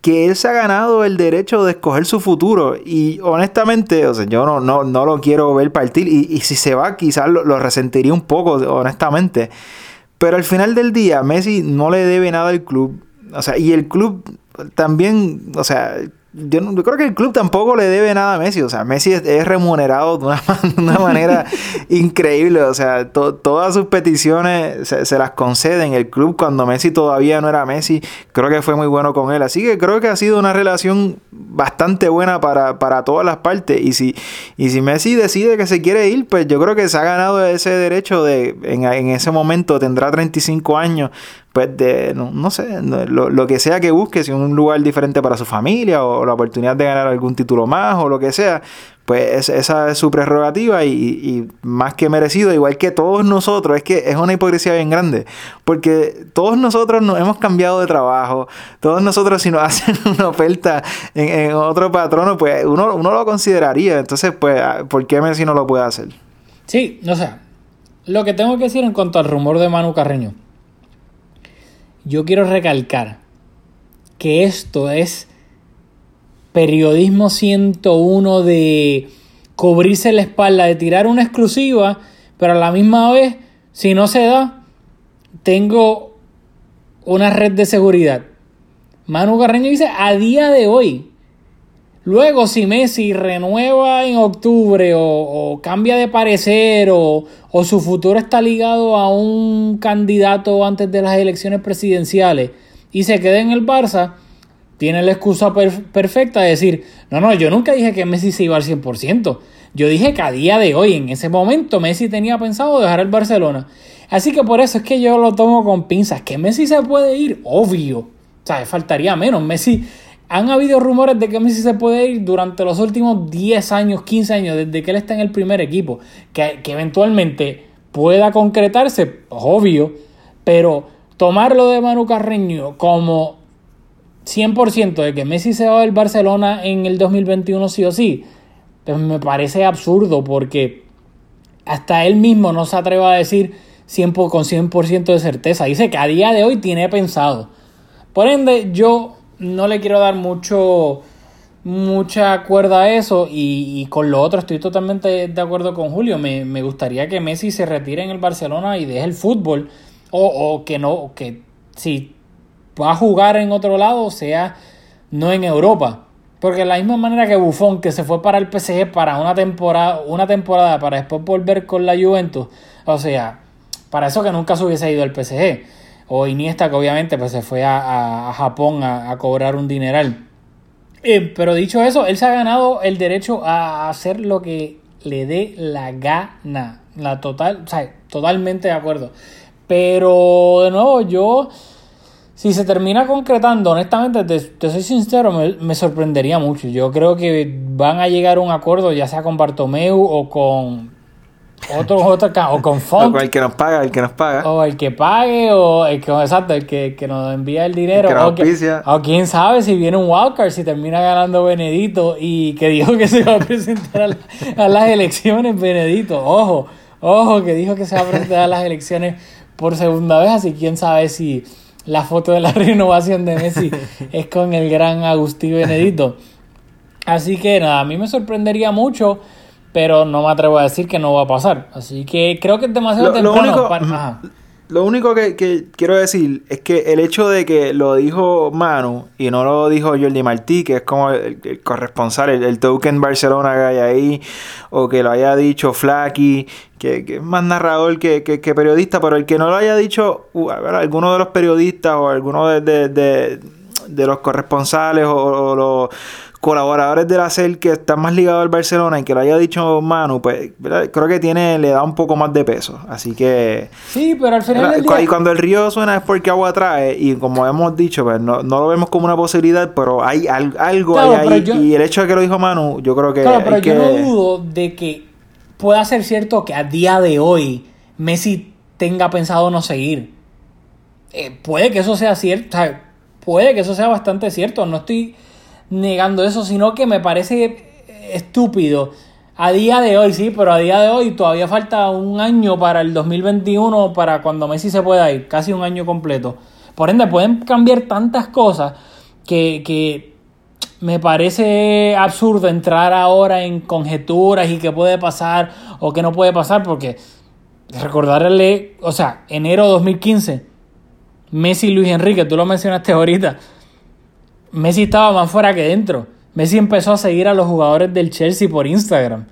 Speaker 5: que él se ha ganado el derecho de escoger su futuro. Y honestamente, o sea, yo no, no, no lo quiero ver partir. Y, si se va, quizás lo, lo, resentiría un poco, honestamente. Pero al final del día, Messi no le debe nada al club. O sea, y el club también, o sea, yo, creo que el club tampoco le debe nada a Messi. O sea, Messi es, remunerado de una, manera increíble. O sea, todas sus peticiones se, las conceden. El club, cuando Messi todavía no era Messi, creo que fue muy bueno con él. Así que creo que ha sido una relación bastante buena para, todas las partes. Y si, y si Messi decide que se quiere ir, pues yo creo que se ha ganado ese derecho de, en, en ese momento, tendrá 35 años pues de, no, sé, lo, que sea que busque, si un lugar diferente para su familia o la oportunidad de ganar algún título más o lo que sea, pues esa es su prerrogativa y, más que merecido, igual que todos nosotros, es que es una hipocresía bien grande, porque todos nosotros nos hemos cambiado de trabajo, todos nosotros si nos hacen una oferta en, otro patrono, pues uno, uno lo consideraría, entonces pues, ¿por qué Messi no lo puede hacer?
Speaker 1: Sí, o sea, lo que tengo que decir en cuanto al rumor de Manu Carreño yo quiero recalcar que esto es periodismo 101 de cubrirse la espalda, de tirar una exclusiva, pero a la misma vez, si no se da, tengo una red de seguridad. Manu Carreño dice a día de hoy. Luego, si Messi renueva en octubre o, cambia de parecer o, o, su futuro está ligado a un candidato antes de las elecciones presidenciales y se queda en el Barça, tiene la excusa perfecta de decir, no, no, yo nunca dije que Messi se iba al 100%. Yo dije que a día de hoy, en ese momento, Messi tenía pensado dejar el Barcelona. Así que por eso es que yo lo tomo con pinzas. Que Messi se puede ir, obvio. O sea, faltaría menos. Messi han habido rumores de que Messi se puede ir durante los últimos 10 años, 15 años, desde que él está en el primer equipo. Que, eventualmente pueda concretarse, obvio, pero tomarlo de Manu Carreño como 100% de que Messi se va del Barcelona en el 2021 sí o sí, pues me parece absurdo porque hasta él mismo no se atreve a decir 100, con 100% de certeza. Dice que a día de hoy tiene pensado. Por ende, yo no le quiero dar mucho mucha cuerda a eso y, con lo otro estoy totalmente de acuerdo con Julio. Me, gustaría que Messi se retire en el Barcelona y deje el fútbol. O, o que no, que si va a jugar en otro lado, sea no en Europa. Porque de la misma manera que Buffon, que se fue para el PSG para una temporada, una temporada para después volver con la Juventus, o sea, para eso que nunca se hubiese ido al PSG. O Iniesta, que obviamente pues, se fue a, a Japón a, a, cobrar un dineral. Eh, pero dicho eso, él se ha ganado el derecho a hacer lo que le dé la gana. La total, o sea, totalmente de acuerdo. Pero de nuevo, yo si se termina concretando, honestamente, te, soy sincero, me, sorprendería mucho. Yo creo que van a llegar a un acuerdo, ya sea con Bartomeu o con otro, otro o con Font. O con
Speaker 5: el que nos paga, el que nos paga.
Speaker 1: O el que pague, o el que, exacto, el que, nos envía el dinero. o, o, quién sabe si viene un Walker, si termina ganando Benedito y que dijo que se va a presentar a, las elecciones, Benedito. Ojo, ojo, que dijo que se va a presentar a las elecciones por segunda vez, así quién sabe si la foto de la renovación de Messi es con el gran Agustín Benedito. Así que nada, a mí me sorprendería mucho, pero no me atrevo a decir que no va a pasar. Así que creo que es demasiado temprano para...
Speaker 5: Lo único que, quiero decir es que el hecho de que lo dijo Manu y no lo dijo Jordi Martí, que es como el, corresponsal, el, token Barcelona que hay ahí, o que lo haya dicho Flaky, que, es más narrador que, periodista, pero el que no lo haya dicho uh, alguno de los periodistas o alguno de, de, los corresponsales o, o los colaboradores de la CEL que están más ligados al Barcelona y que lo haya dicho Manu, pues creo que tiene le da un poco más de peso. Así que...
Speaker 1: Sí, pero al final...
Speaker 5: Y cuando el río suena es porque agua trae y como hemos dicho, pues no, lo vemos como una posibilidad, pero hay algo ahí. y el hecho de que lo dijo Manu, yo creo que...
Speaker 1: Claro, pero yo no dudo de que pueda ser cierto que a día de hoy Messi tenga pensado no seguir. Eh, puede que eso sea cierto, puede que eso sea bastante cierto. No estoy negando eso, sino que me parece estúpido. A día de hoy, sí, pero a día de hoy todavía falta un año para el 2021, para cuando Messi se pueda ir, casi un año completo. Por ende, pueden cambiar tantas cosas que, que me parece absurdo entrar ahora en conjeturas y qué puede pasar o qué no puede pasar, porque recordarle, o sea, enero de 2015, Messi y Luis Enrique, tú lo mencionaste ahorita, Messi estaba más fuera que dentro. Messi empezó a seguir a los jugadores del Chelsea por Instagram.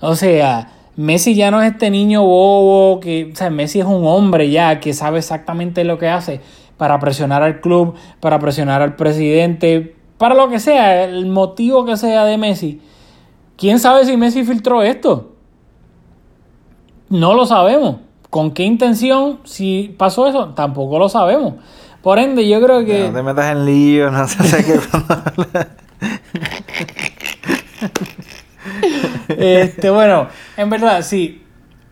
Speaker 1: O sea, Messi ya no es este niño bobo que, o sea, Messi es un hombre ya que sabe exactamente lo que hace para presionar al club, para presionar al presidente, para lo que sea, el motivo que sea de Messi. ¿Quién sabe si Messi filtró esto? No lo sabemos. ¿Con qué intención? Si pasó eso, tampoco lo sabemos. Por ende, yo creo que.
Speaker 5: No te metas en lío, no sé qué.
Speaker 1: este, bueno, en verdad, si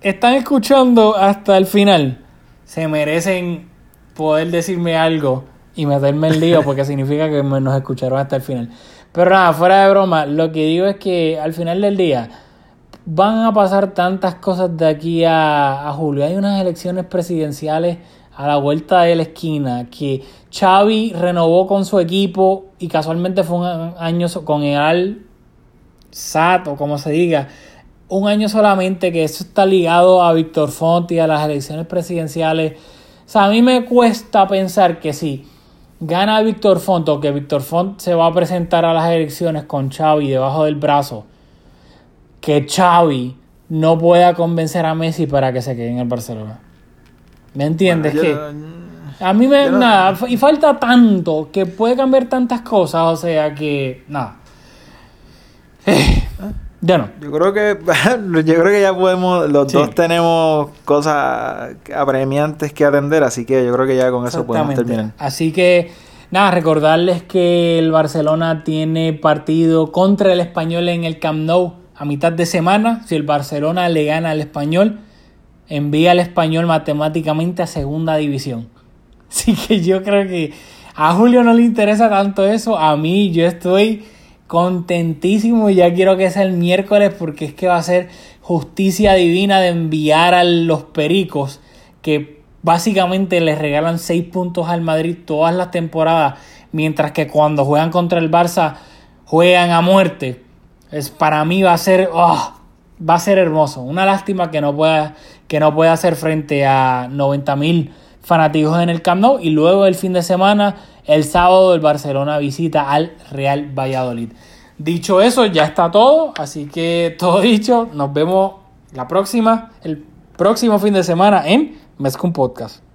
Speaker 1: están escuchando hasta el final, se merecen poder decirme algo y meterme en lío porque significa que nos escucharon hasta el final. Pero nada, fuera de broma, lo que digo es que al final del día van a pasar tantas cosas de aquí a, a julio. Hay unas elecciones presidenciales a la vuelta de la esquina, que Xavi renovó con su equipo y casualmente fue un año con el SAT o como se diga, un año solamente que eso está ligado a Víctor Font y a las elecciones presidenciales. O sea, a mí me cuesta pensar que si gana Víctor Font o que Víctor Font se va a presentar a las elecciones con Xavi debajo del brazo, que Xavi no pueda convencer a Messi para que se quede en el Barcelona. ¿Me entiendes? que a mí me... nada, y falta tanto que puede cambiar tantas cosas, o sea que... Nada. ya no.
Speaker 5: Yo creo que yo creo que ya podemos, los dos tenemos cosas apremiantes que atender, así que yo creo que ya con eso podemos terminar.
Speaker 1: Así que nada, recordarles que el Barcelona tiene partido contra el Español en el Camp Nou a mitad de semana. Si el Barcelona le gana al Español, envía al español matemáticamente a segunda división. Así que yo creo que a Julio no le interesa tanto eso. A mí yo estoy contentísimo y ya quiero que sea el miércoles porque es que va a ser justicia divina de enviar a los pericos que básicamente les regalan 6 puntos al Madrid todas las temporadas mientras que cuando juegan contra el Barça juegan a muerte. Es, para mí va a ser... Oh, va a ser hermoso. Una lástima que no pueda que no puede hacer frente a 90.000 fanáticos en el Camp Nou y luego el fin de semana, el sábado el Barcelona visita al Real Valladolid. Dicho eso, ya está todo, así que todo dicho, nos vemos la próxima, el próximo fin de semana en Mezcum Podcast.